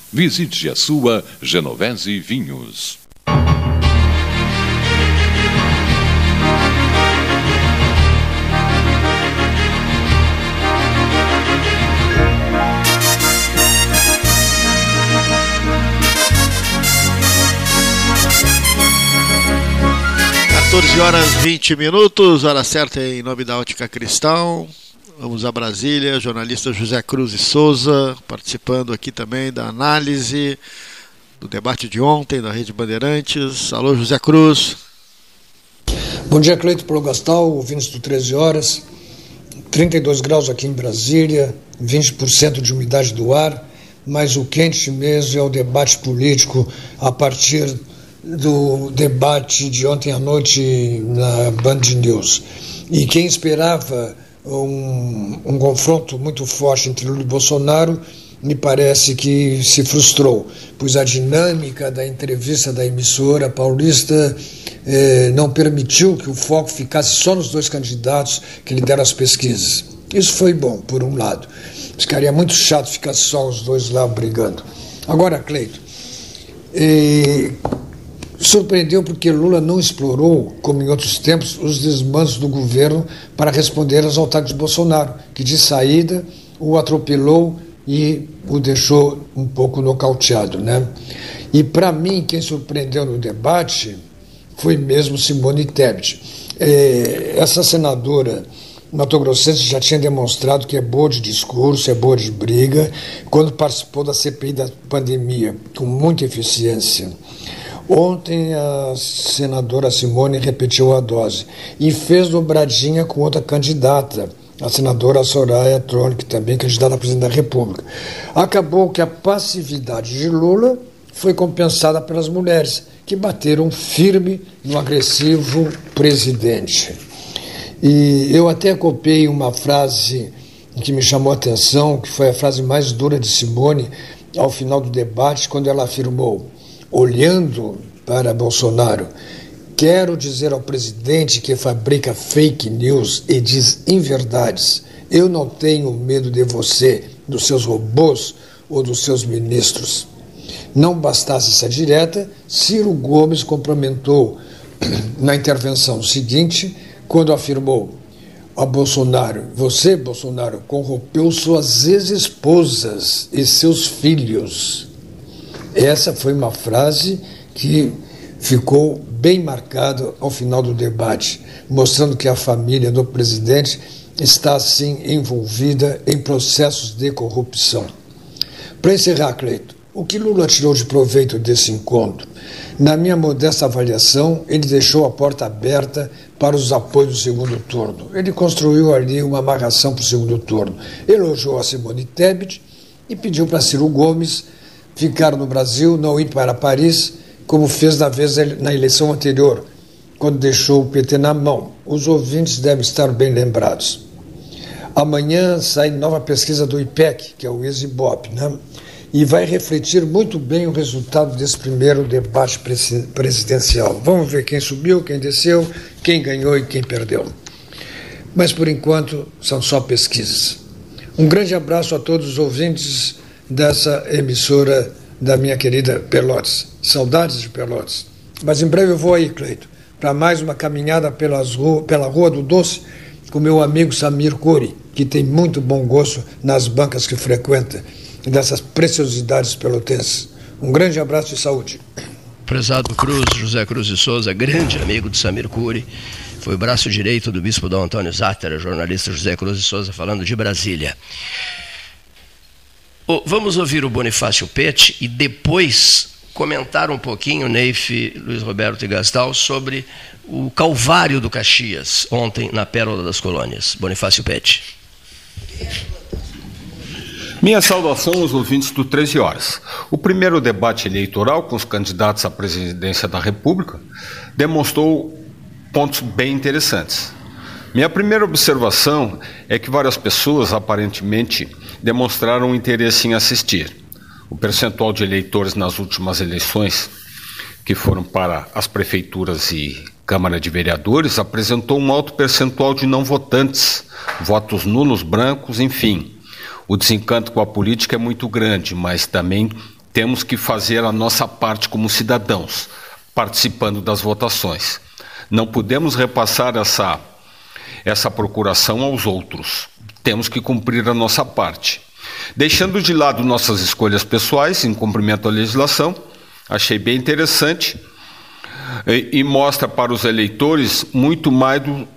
Speaker 13: Visite a sua Genovese Vinhos.
Speaker 2: Horas 20 minutos, hora certa em nome da Ótica Cristal. Vamos a Brasília, jornalista José Cruz e Souza, participando aqui também da análise do debate de ontem da Rede Bandeirantes. Alô, José Cruz.
Speaker 16: Bom dia, Cleito Pro Gastal, ouvintes do 13 horas. 32 graus aqui em Brasília, 20% de umidade do ar, mas o quente mesmo é o debate político a partir do debate de ontem à noite na Band News. E quem esperava um, um confronto muito forte entre Lula e Bolsonaro, me parece que se frustrou, pois a dinâmica da entrevista da emissora paulista eh, não permitiu que o foco ficasse só nos dois candidatos que lideram as pesquisas. Isso foi bom, por um lado. Ficaria muito chato ficar só os dois lá brigando. Agora, Cleito, eh, surpreendeu porque Lula não explorou, como em outros tempos, os desmandos do governo para responder aos ataques de Bolsonaro, que de saída o atropelou e o deixou um pouco nocauteado. Né? E para mim, quem surpreendeu no debate foi mesmo Simone Tebet. É, essa senadora Mato-Grossense já tinha demonstrado que é boa de discurso, é boa de briga, quando participou da CPI da pandemia, com muita eficiência. Ontem a senadora Simone repetiu a dose e fez dobradinha com outra candidata, a senadora Soraya Tronic, também candidata a presidente da República. Acabou que a passividade de Lula foi compensada pelas mulheres, que bateram firme no agressivo presidente. E eu até copiei uma frase que me chamou a atenção, que foi a frase mais dura de Simone ao final do debate, quando ela afirmou: olhando para Bolsonaro. Quero dizer ao presidente que fabrica fake news e diz inverdades. Eu não tenho medo de você, dos seus robôs ou dos seus ministros. Não bastasse essa direta, Ciro Gomes complementou [clears throat] na intervenção seguinte, quando afirmou a Bolsonaro: Você, Bolsonaro, corrompeu suas ex-esposas e seus filhos. Essa foi uma frase que ficou bem marcada ao final do debate, mostrando que a família do presidente está, assim, envolvida em processos de corrupção. Para encerrar, Cleito, o que Lula tirou de proveito desse encontro? Na minha modesta avaliação, ele deixou a porta aberta para os apoios do segundo turno. Ele construiu ali uma amarração para o segundo turno. Elogiou a Simone Tebet e pediu para Ciro Gomes ficar no Brasil, não ir para Paris, como fez na vez na eleição anterior, quando deixou o PT na mão. Os ouvintes devem estar bem lembrados. Amanhã sai nova pesquisa do IPEC, que é o Exibop, né? e vai refletir muito bem o resultado desse primeiro debate presidencial. Vamos ver quem subiu, quem desceu, quem ganhou e quem perdeu. Mas por enquanto são só pesquisas. Um grande abraço a todos os ouvintes dessa emissora da minha querida Pelotas. Saudades de Pelotas. Mas em breve eu vou aí, Cleito, para mais uma caminhada pelas rua, pela Rua do Doce com meu amigo Samir Cori, que tem muito bom gosto nas bancas que frequenta dessas preciosidades pelotenses. Um grande abraço e saúde.
Speaker 1: Prezado Cruz, José Cruz de Souza, grande amigo de Samir Cury, foi braço direito do bispo Dom Antônio Zátera, jornalista José Cruz de Souza, falando de Brasília. Vamos ouvir o Bonifácio Pet e depois comentar um pouquinho, Neif, Luiz Roberto e Gastal, sobre o Calvário do Caxias, ontem na Pérola das Colônias. Bonifácio Pet.
Speaker 17: Minha saudação aos ouvintes do 13 Horas. O primeiro debate eleitoral com os candidatos à presidência da República demonstrou pontos bem interessantes. Minha primeira observação é que várias pessoas aparentemente demonstraram interesse em assistir. O percentual de eleitores nas últimas eleições, que foram para as prefeituras e Câmara de Vereadores, apresentou um alto percentual de não votantes, votos nulos, brancos, enfim o desencanto com a política é muito grande, mas também temos que fazer a nossa parte como cidadãos, participando das votações. Não podemos repassar essa, essa procuração aos outros. Temos que cumprir a nossa parte. Deixando de lado nossas escolhas pessoais em cumprimento à legislação, achei bem interessante e, e mostra para os eleitores muito mais do,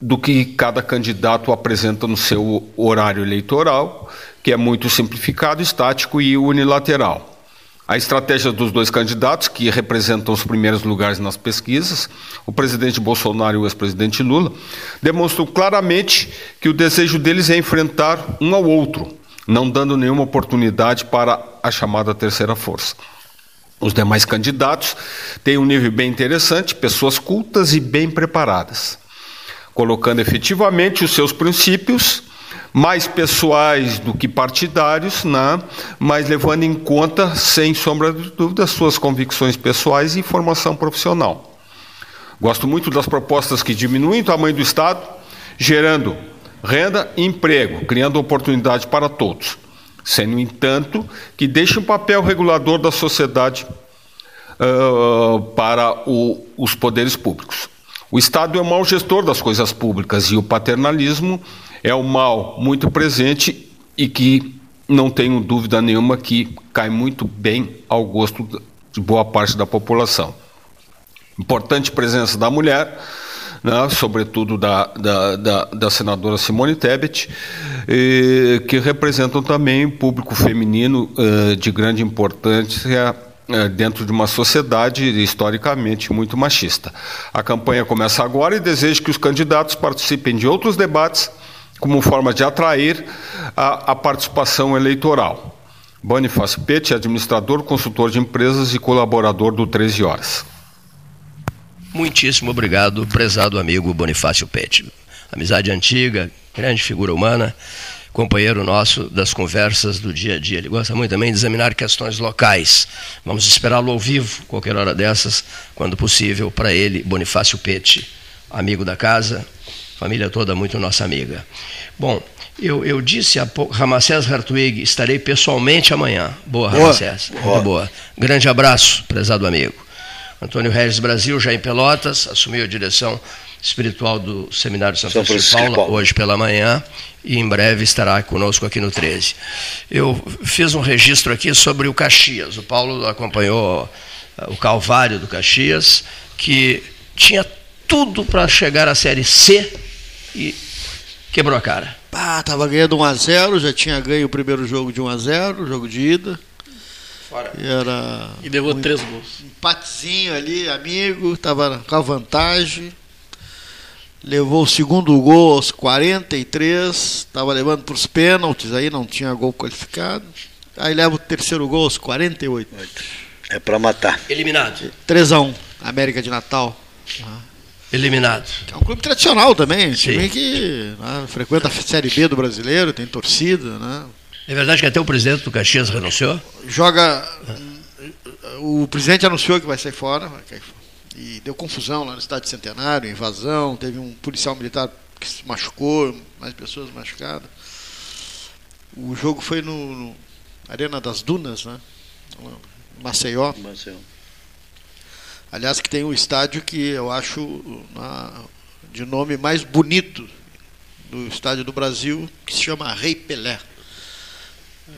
Speaker 17: do que cada candidato apresenta no seu horário eleitoral, que é muito simplificado, estático e unilateral. A estratégia dos dois candidatos, que representam os primeiros lugares nas pesquisas, o presidente Bolsonaro e o ex-presidente Lula, demonstram claramente que o desejo deles é enfrentar um ao outro, não dando nenhuma oportunidade para a chamada terceira força. Os demais candidatos têm um nível bem interessante, pessoas cultas e bem preparadas colocando efetivamente os seus princípios mais pessoais do que partidários, né? mas levando em conta, sem sombra de dúvida, suas convicções pessoais e formação profissional. Gosto muito das propostas que diminuem o tamanho do Estado, gerando renda e emprego, criando oportunidade para todos, sem, no entanto, que deixe um papel regulador da sociedade uh, para o, os poderes públicos. O Estado é o mau gestor das coisas públicas e o paternalismo é o mal muito presente e que não tenho dúvida nenhuma que cai muito bem ao gosto de boa parte da população. Importante presença da mulher, né, sobretudo da, da, da, da, senadora Simone Tebet, que representam também público feminino eh, de grande importância é, dentro de uma sociedade historicamente muito machista. A campanha começa agora e desejo que os candidatos participem de outros debates como forma de atrair a, a participação eleitoral. Bonifácio Pete, administrador, consultor de empresas e colaborador do 13 Horas.
Speaker 1: Muitíssimo obrigado, prezado amigo Bonifácio Pete. Amizade antiga, grande figura humana companheiro nosso das conversas do dia a dia. Ele gosta muito também de examinar questões locais. Vamos esperá-lo ao vivo, qualquer hora dessas, quando possível, para ele, Bonifácio Pete, amigo da casa, família toda muito nossa amiga. Bom, eu, eu disse a pouco, Ramacés Hartwig, estarei pessoalmente amanhã. Boa, Ramacés. Boa. Muito boa. Grande abraço, prezado amigo. Antônio Regis Brasil, já em Pelotas, assumiu a direção espiritual do Seminário São, São Francisco de Paula, hoje pela manhã, e em breve estará conosco aqui no 13. Eu fiz um registro aqui sobre o Caxias. O Paulo acompanhou uh, o Calvário do Caxias, que tinha tudo para chegar à Série C e quebrou a cara.
Speaker 2: Ah, tava ganhando 1 a 0 já tinha ganho o primeiro jogo de 1 a 0 jogo de ida.
Speaker 11: Fora.
Speaker 2: E, era
Speaker 11: e levou um três gols.
Speaker 2: Empatezinho ali, amigo, tava com a vantagem levou o segundo gol aos 43, estava levando para os pênaltis, aí não tinha gol qualificado. Aí leva o terceiro gol aos 48.
Speaker 3: É para matar.
Speaker 1: Eliminado.
Speaker 2: 3x1, América de Natal.
Speaker 1: Eliminado.
Speaker 2: É um clube tradicional também, Sim. time que né, frequenta a Série B do brasileiro, tem torcida. Né?
Speaker 1: É verdade que até o presidente do Caxias renunciou?
Speaker 2: Joga. O presidente anunciou que vai sair fora. E deu confusão lá no estádio Centenário, invasão, teve um policial militar que se machucou, mais pessoas machucadas. O jogo foi no, no Arena das Dunas, né? Maceió. Maceió. Aliás, que tem um estádio que eu acho na, de nome mais bonito do estádio do Brasil, que se chama Rei Pelé.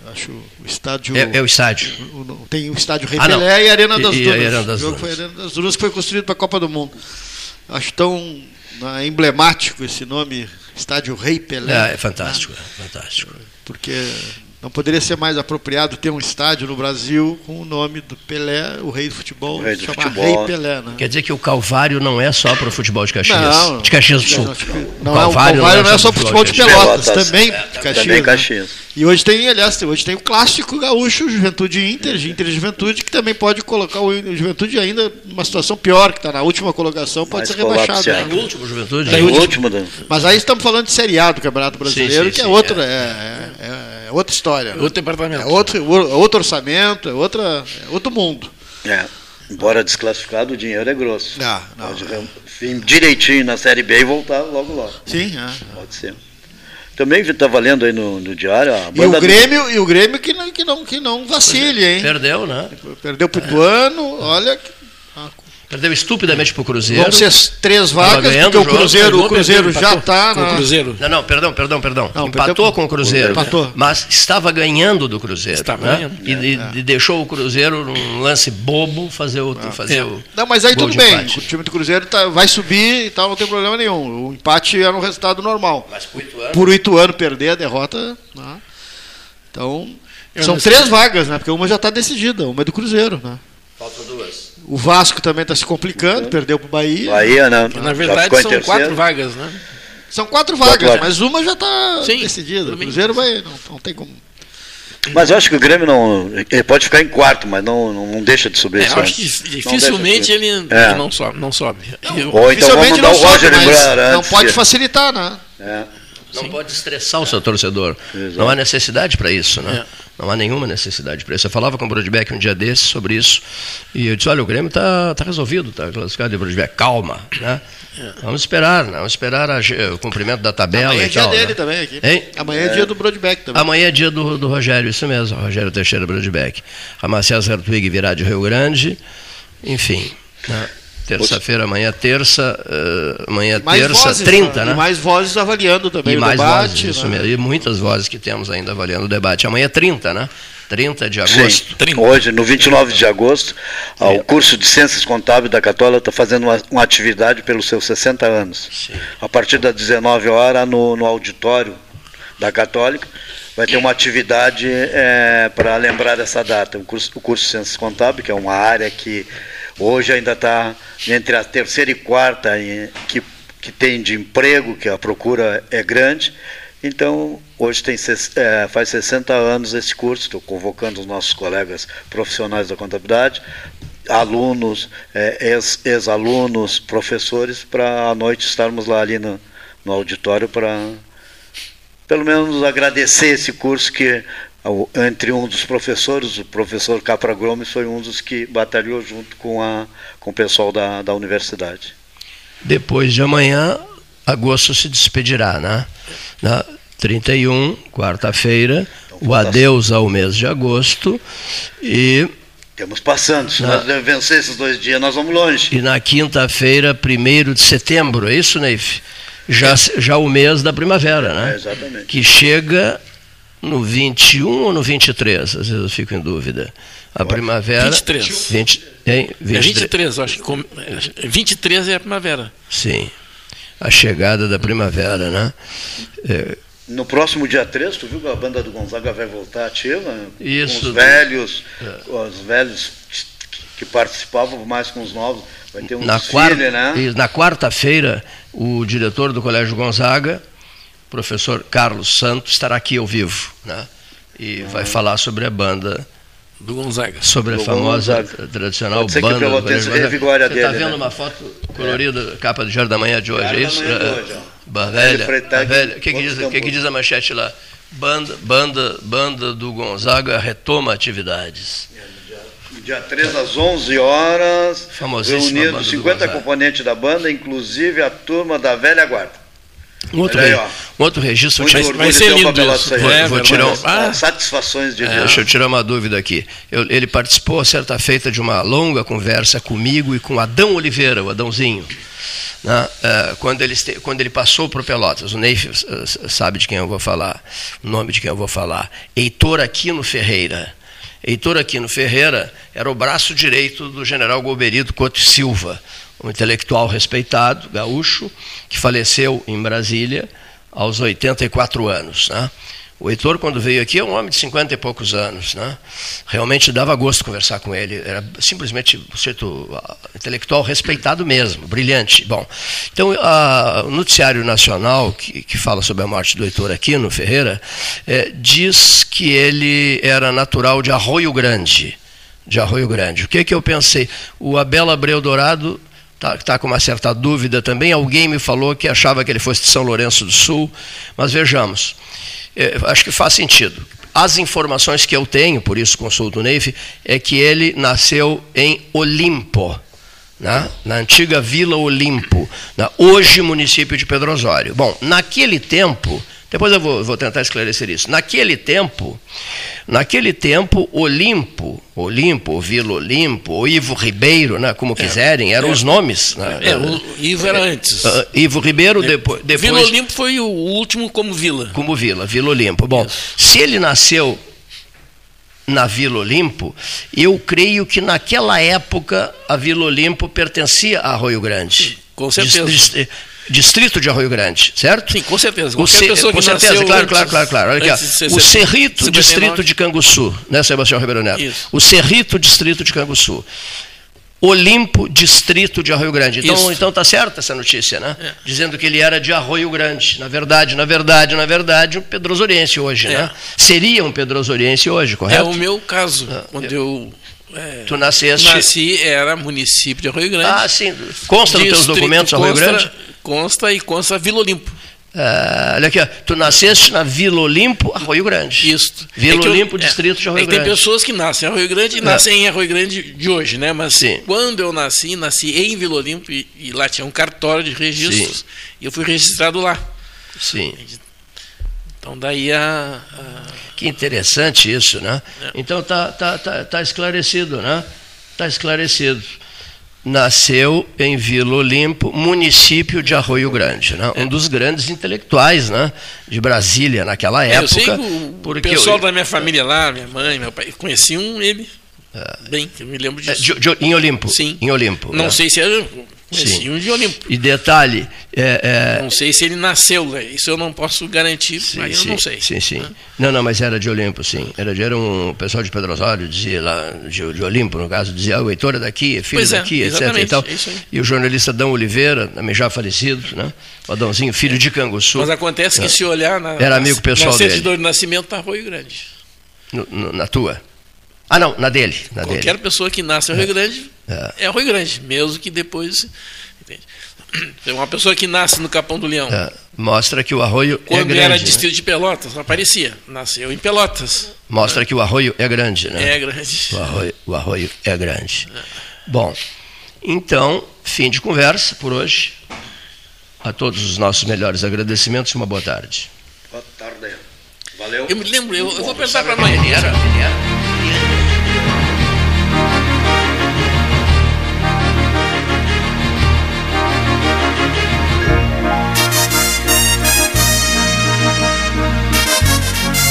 Speaker 2: Eu acho o estádio.
Speaker 1: É, é o estádio.
Speaker 2: O, tem o estádio Rei ah, Pelé não. e a Arena das
Speaker 1: e,
Speaker 2: Dunas.
Speaker 1: E Arena das
Speaker 2: o jogo Dunas. foi a Arena das Dunas que foi construído para a Copa do Mundo. Acho tão né, emblemático esse nome, Estádio Rei Pelé.
Speaker 1: É, é fantástico, é fantástico.
Speaker 2: Porque não poderia ser mais apropriado ter um estádio no Brasil com o nome do Pelé, o rei do futebol,
Speaker 3: rei do
Speaker 2: chamar
Speaker 3: futebol.
Speaker 2: Rei Pelé. Né?
Speaker 1: Quer dizer que o Calvário não é só para o futebol de Caxias,
Speaker 2: não,
Speaker 1: de Caxias do Sul.
Speaker 2: Não, o Calvário, não, é, não é só para o futebol de Pelotas, Pelotas. também é, de Caxias. Também Caxias. Né? E hoje tem, aliás, hoje tem o clássico gaúcho, Juventude Inter, Inter e Juventude, que também pode colocar o Juventude ainda numa situação pior, que está na última colocação, pode ser rebaixado.
Speaker 1: Né? O último Juventude.
Speaker 3: É, o último. Né?
Speaker 2: Mas aí estamos falando de Série A do Campeonato Brasileiro, sim, sim, que é, outra, é, é, é outra história.
Speaker 11: Outro departamento.
Speaker 2: É outro, outro orçamento, é, outra, é outro mundo.
Speaker 3: É. Embora desclassificado, o dinheiro é grosso.
Speaker 2: Não, não. Pode
Speaker 3: vir direitinho na Série B e voltar logo logo.
Speaker 2: Sim, é.
Speaker 3: Pode ser. Também estava lendo aí no, no diário.
Speaker 2: e, o Grêmio, do... e o Grêmio que não, que não, que não vacile, hein?
Speaker 1: Perdeu, né?
Speaker 2: Perdeu para o Ituano, olha.
Speaker 1: Perdeu estupidamente para o Cruzeiro.
Speaker 2: Vão ser três vagas, porque o Cruzeiro, o Cruzeiro já está.
Speaker 1: Na... Cruzeiro. Não, não, perdão, perdão, perdão. Não, empatou com o Cruzeiro. Empatou. Mas estava ganhando do Cruzeiro. Estava né? ganhando. E, é, é. deixou o Cruzeiro num lance bobo fazer o. Ah, fazer é. o
Speaker 2: não, mas aí tudo bem. Empate. O time do Cruzeiro tá, vai subir e tal, não tem problema nenhum. O empate era um resultado normal. Mas por Ituano. Por Ituano perder a derrota. Né? Então. Eu são três vagas, né? Porque uma já está decidida, uma é do Cruzeiro. Né?
Speaker 1: Faltam duas.
Speaker 2: O Vasco também está se complicando, perdeu para o Bahia.
Speaker 3: Bahia, né?
Speaker 11: Na verdade, são quatro vagas, né?
Speaker 2: São quatro vagas, quatro mas uma já está decidida. O Cruzeiro vai, não, não tem como.
Speaker 3: Mas eu acho que o Grêmio não. Ele pode ficar em quarto, mas não, não, deixa de subir. É,
Speaker 11: eu acho que dificilmente ele, é. não sobe. Não sobe.
Speaker 3: Ou então vamos mandar o Roger
Speaker 2: antes. Não pode facilitar, né?
Speaker 3: É.
Speaker 1: Não Sim. pode estressar o seu torcedor. Exato. Não há necessidade para isso, né? É. Não há nenhuma necessidade para isso. Eu falava com o Brodbeck um dia desses sobre isso, e eu disse, olha, o Grêmio está tá resolvido, está classificado de Brodbeck, calma, né? É. Vamos esperar, né? Vamos esperar a, o cumprimento da tabela
Speaker 2: Amanhã
Speaker 1: é dia
Speaker 2: dele
Speaker 1: né?
Speaker 2: também aqui. Hein? Amanhã é, é dia do Brodbeck também.
Speaker 1: Amanhã é dia do, do Rogério, isso mesmo, Rogério Teixeira Brodbeck. Ramacias Hertwig virá de Rio Grande, enfim, né? Terça-feira, amanhã terça, uh, amanhã terça, vozes, 30, né?
Speaker 2: E mais vozes avaliando também
Speaker 1: e
Speaker 2: o
Speaker 1: mais
Speaker 2: debate.
Speaker 1: Vozes, isso né? mesmo, e muitas vozes que temos ainda avaliando o debate. Amanhã 30, né? 30 de agosto. Sim,
Speaker 3: 30. Hoje, no 29 de agosto, é. o curso de Ciências Contábeis da Católica está fazendo uma, uma, atividade pelos seus 60 anos. Sim. A partir das 19 horas, no, no auditório da Católica, vai ter uma atividade é, para lembrar dessa data. O curso, o curso de Ciências Contábeis, que é uma área que Hoje ainda está entre a terceira e quarta que, que tem de emprego, que a procura é grande. Então, hoje tem, é, faz 60 anos esse curso, estou convocando os nossos colegas profissionais da contabilidade, alunos, é, ex-alunos, professores, para à noite estarmos lá ali no, no auditório para, pelo menos, agradecer esse curso que entre um dos professores, o professor Capra Gomes, foi um dos que batalhou junto com, a, com o pessoal da, da universidade.
Speaker 1: Depois de amanhã, agosto se despedirá, né? Na 31, quarta-feira, então, o adeus ao mês de agosto e
Speaker 3: temos passando, se na, nós vencer esses dois dias, nós vamos longe.
Speaker 1: E na quinta-feira, 1 de setembro, é isso, Neif? Já, já o mês da primavera, né?
Speaker 3: É, exatamente.
Speaker 1: Que chega no 21 ou no 23? Às vezes eu fico em dúvida. A primavera.
Speaker 11: 23.
Speaker 1: 20, hein?
Speaker 11: 23. É 23, eu acho que. 23 é a primavera.
Speaker 1: Sim. A chegada da primavera, né?
Speaker 3: É, no próximo dia 3, tu viu que a banda do Gonzaga vai voltar ativa?
Speaker 1: Isso.
Speaker 3: Com os velhos, é. os velhos que participavam, mais com os novos. Vai ter um
Speaker 1: na quarta, né? Na quarta-feira, o diretor do Colégio Gonzaga professor Carlos Santos estará aqui ao vivo, né? e vai falar sobre a banda
Speaker 11: do Gonzaga.
Speaker 1: Sobre a do famosa Gonzaga. tradicional
Speaker 3: Pode
Speaker 1: banda
Speaker 3: do
Speaker 1: Você
Speaker 3: está
Speaker 1: vendo
Speaker 3: né?
Speaker 1: uma foto colorida, é. capa do Diário da Manhã de hoje, é isso? Hoje, velha, velha. O que, que, diz, que, que diz a manchete lá? Banda, banda, banda do Gonzaga retoma atividades.
Speaker 3: Dia 3 às 11 horas, reunidos 50 componentes da banda, inclusive a turma da velha guarda.
Speaker 1: Um outro, aí, um outro registro
Speaker 3: Muito vai ser lindo
Speaker 1: isso. Vou, é, vou tirar um,
Speaker 3: ah, satisfações de
Speaker 1: é, Deixa eu tirar uma dúvida aqui. Eu, ele participou certa feita de uma longa conversa comigo e com Adão Oliveira, o Adãozinho. Né? É, quando, ele, quando ele passou para o Pelotas, o Neif sabe de quem eu vou falar, o nome de quem eu vou falar, Heitor Aquino Ferreira. Heitor Aquino Ferreira era o braço direito do general Golberito Couto Silva, um intelectual respeitado, gaúcho, que faleceu em Brasília aos 84 anos. Né? O Heitor, quando veio aqui, é um homem de 50 e poucos anos. Né? Realmente dava gosto conversar com ele. Era simplesmente um certo intelectual respeitado mesmo, brilhante. Bom, então, a, o Noticiário Nacional, que, que fala sobre a morte do Heitor Aquino Ferreira, é, diz que ele era natural de Arroio Grande. De Arroio Grande. O que, que eu pensei? O Abel Abreu Dourado está tá com uma certa dúvida também. Alguém me falou que achava que ele fosse de São Lourenço do Sul, mas vejamos, é, acho que faz sentido. As informações que eu tenho, por isso consulto o Neif, é que ele nasceu em Olimpo, né? na antiga Vila Olimpo, hoje município de Pedro Osório. Bom, naquele tempo, depois eu vou, vou, tentar esclarecer isso. Naquele tempo, naquele tempo, Olimpo, Olimpo, Vila Olimpo, ou Ivo Ribeiro, né, como é. quiserem, eram é. os nomes. Né?
Speaker 11: É, o Ivo era antes. Uh,
Speaker 1: Ivo Ribeiro, depois, depois.
Speaker 11: Vila Olimpo foi o último como vila.
Speaker 1: Como vila, Vila Olimpo. Bom, isso. se ele nasceu na Vila Olimpo, eu creio que naquela época a Vila Olimpo pertencia a Arroio Grande.
Speaker 11: Com certeza.
Speaker 1: Dist distrito de Arroio Grande, certo?
Speaker 11: Sim, com certeza.
Speaker 1: O ce... Com certeza, claro, claro, claro, claro. Olha aqui, o Cerrito, 59. distrito de Canguçu, né, Sebastião Ribeiro Neto? Isso. O Cerrito, distrito de Canguçu. Olimpo, distrito de Arroio Grande. Então, Isso. então tá certa essa notícia, né? É. Dizendo que ele era de Arroio Grande. Na verdade, na verdade, na verdade, um pedrosoriense hoje, é. né? Seria um pedrosoriense hoje, correto? É
Speaker 11: o meu caso. Ah, quando eu
Speaker 1: é, tu nasceste.
Speaker 11: Nasci, era município de Arroio Grande.
Speaker 1: Ah, sim. Consta nos teus documentos Arroio Grande?
Speaker 11: Consta e consta Vila Olimpo.
Speaker 1: Uh, olha aqui, ó. tu nasceste na Vila Olimpo, Arroio Grande.
Speaker 11: Isso.
Speaker 1: Vila é Olimpo, eu, é, distrito de Arroio é
Speaker 11: Grande. Tem pessoas que nascem em Arroio Grande e é. nascem em Arroio Grande de hoje, né? Mas Sim. quando eu nasci, nasci em Vila Olimpo e, e lá tinha um cartório de registros Sim. e eu fui registrado lá.
Speaker 1: Sim.
Speaker 11: Então daí a, a...
Speaker 1: Que interessante isso, né? É. Então tá, tá, tá, tá esclarecido, né? Está esclarecido nasceu em Vila Olimpo, município de Arroio Grande, né? um dos grandes intelectuais né? de Brasília naquela época. Eu sei que
Speaker 11: o pessoal eu, da minha família lá, minha mãe, meu pai, conheciam ele é. bem, eu me lembro disso.
Speaker 1: É, de, de, em Olimpo?
Speaker 11: Sim.
Speaker 1: Em Olimpo.
Speaker 11: Não é. sei se era Sim. de Olimpo.
Speaker 1: E detalhe. É,
Speaker 11: é... Não sei se ele nasceu, né? isso eu não posso garantir, sim, mas sim, eu não sei.
Speaker 1: Sim, sim. Né? Não, não, mas era de Olimpo, sim. Era, de, era um pessoal de Pedro Osório, dizia lá, de, de Olimpo, no caso, dizia, ah, o Heitor é daqui, é filho pois é, daqui, etc. E, tal. e o jornalista Adão Oliveira, também já falecido, né? O Adãozinho, filho de Canguçu.
Speaker 11: Mas acontece que é. se olhar na,
Speaker 1: era amigo pessoal
Speaker 11: na
Speaker 1: certidão
Speaker 11: de nascimento está Arroio Grande.
Speaker 1: No, no, na tua? Ah, não, na dele. Na
Speaker 11: Qualquer
Speaker 1: dele.
Speaker 11: pessoa que nasce em Arroio é. Grande é. é Arroio Grande, mesmo que depois. Entende? Uma pessoa que nasce no Capão do Leão. É,
Speaker 1: mostra que o arroio
Speaker 11: é
Speaker 1: Quando é grande.
Speaker 11: Quando era
Speaker 1: né?
Speaker 11: distrito de Pelotas, aparecia. Nasceu em Pelotas.
Speaker 1: Mostra né? que o arroio é grande, né?
Speaker 11: É grande.
Speaker 1: O arroio, o arroio é grande. É. Bom, então, fim de conversa por hoje. A todos os nossos melhores agradecimentos e uma boa tarde.
Speaker 3: Boa tarde. Valeu.
Speaker 11: Eu me lembro, eu, eu vou perguntar para a mãe. Ele era, ele era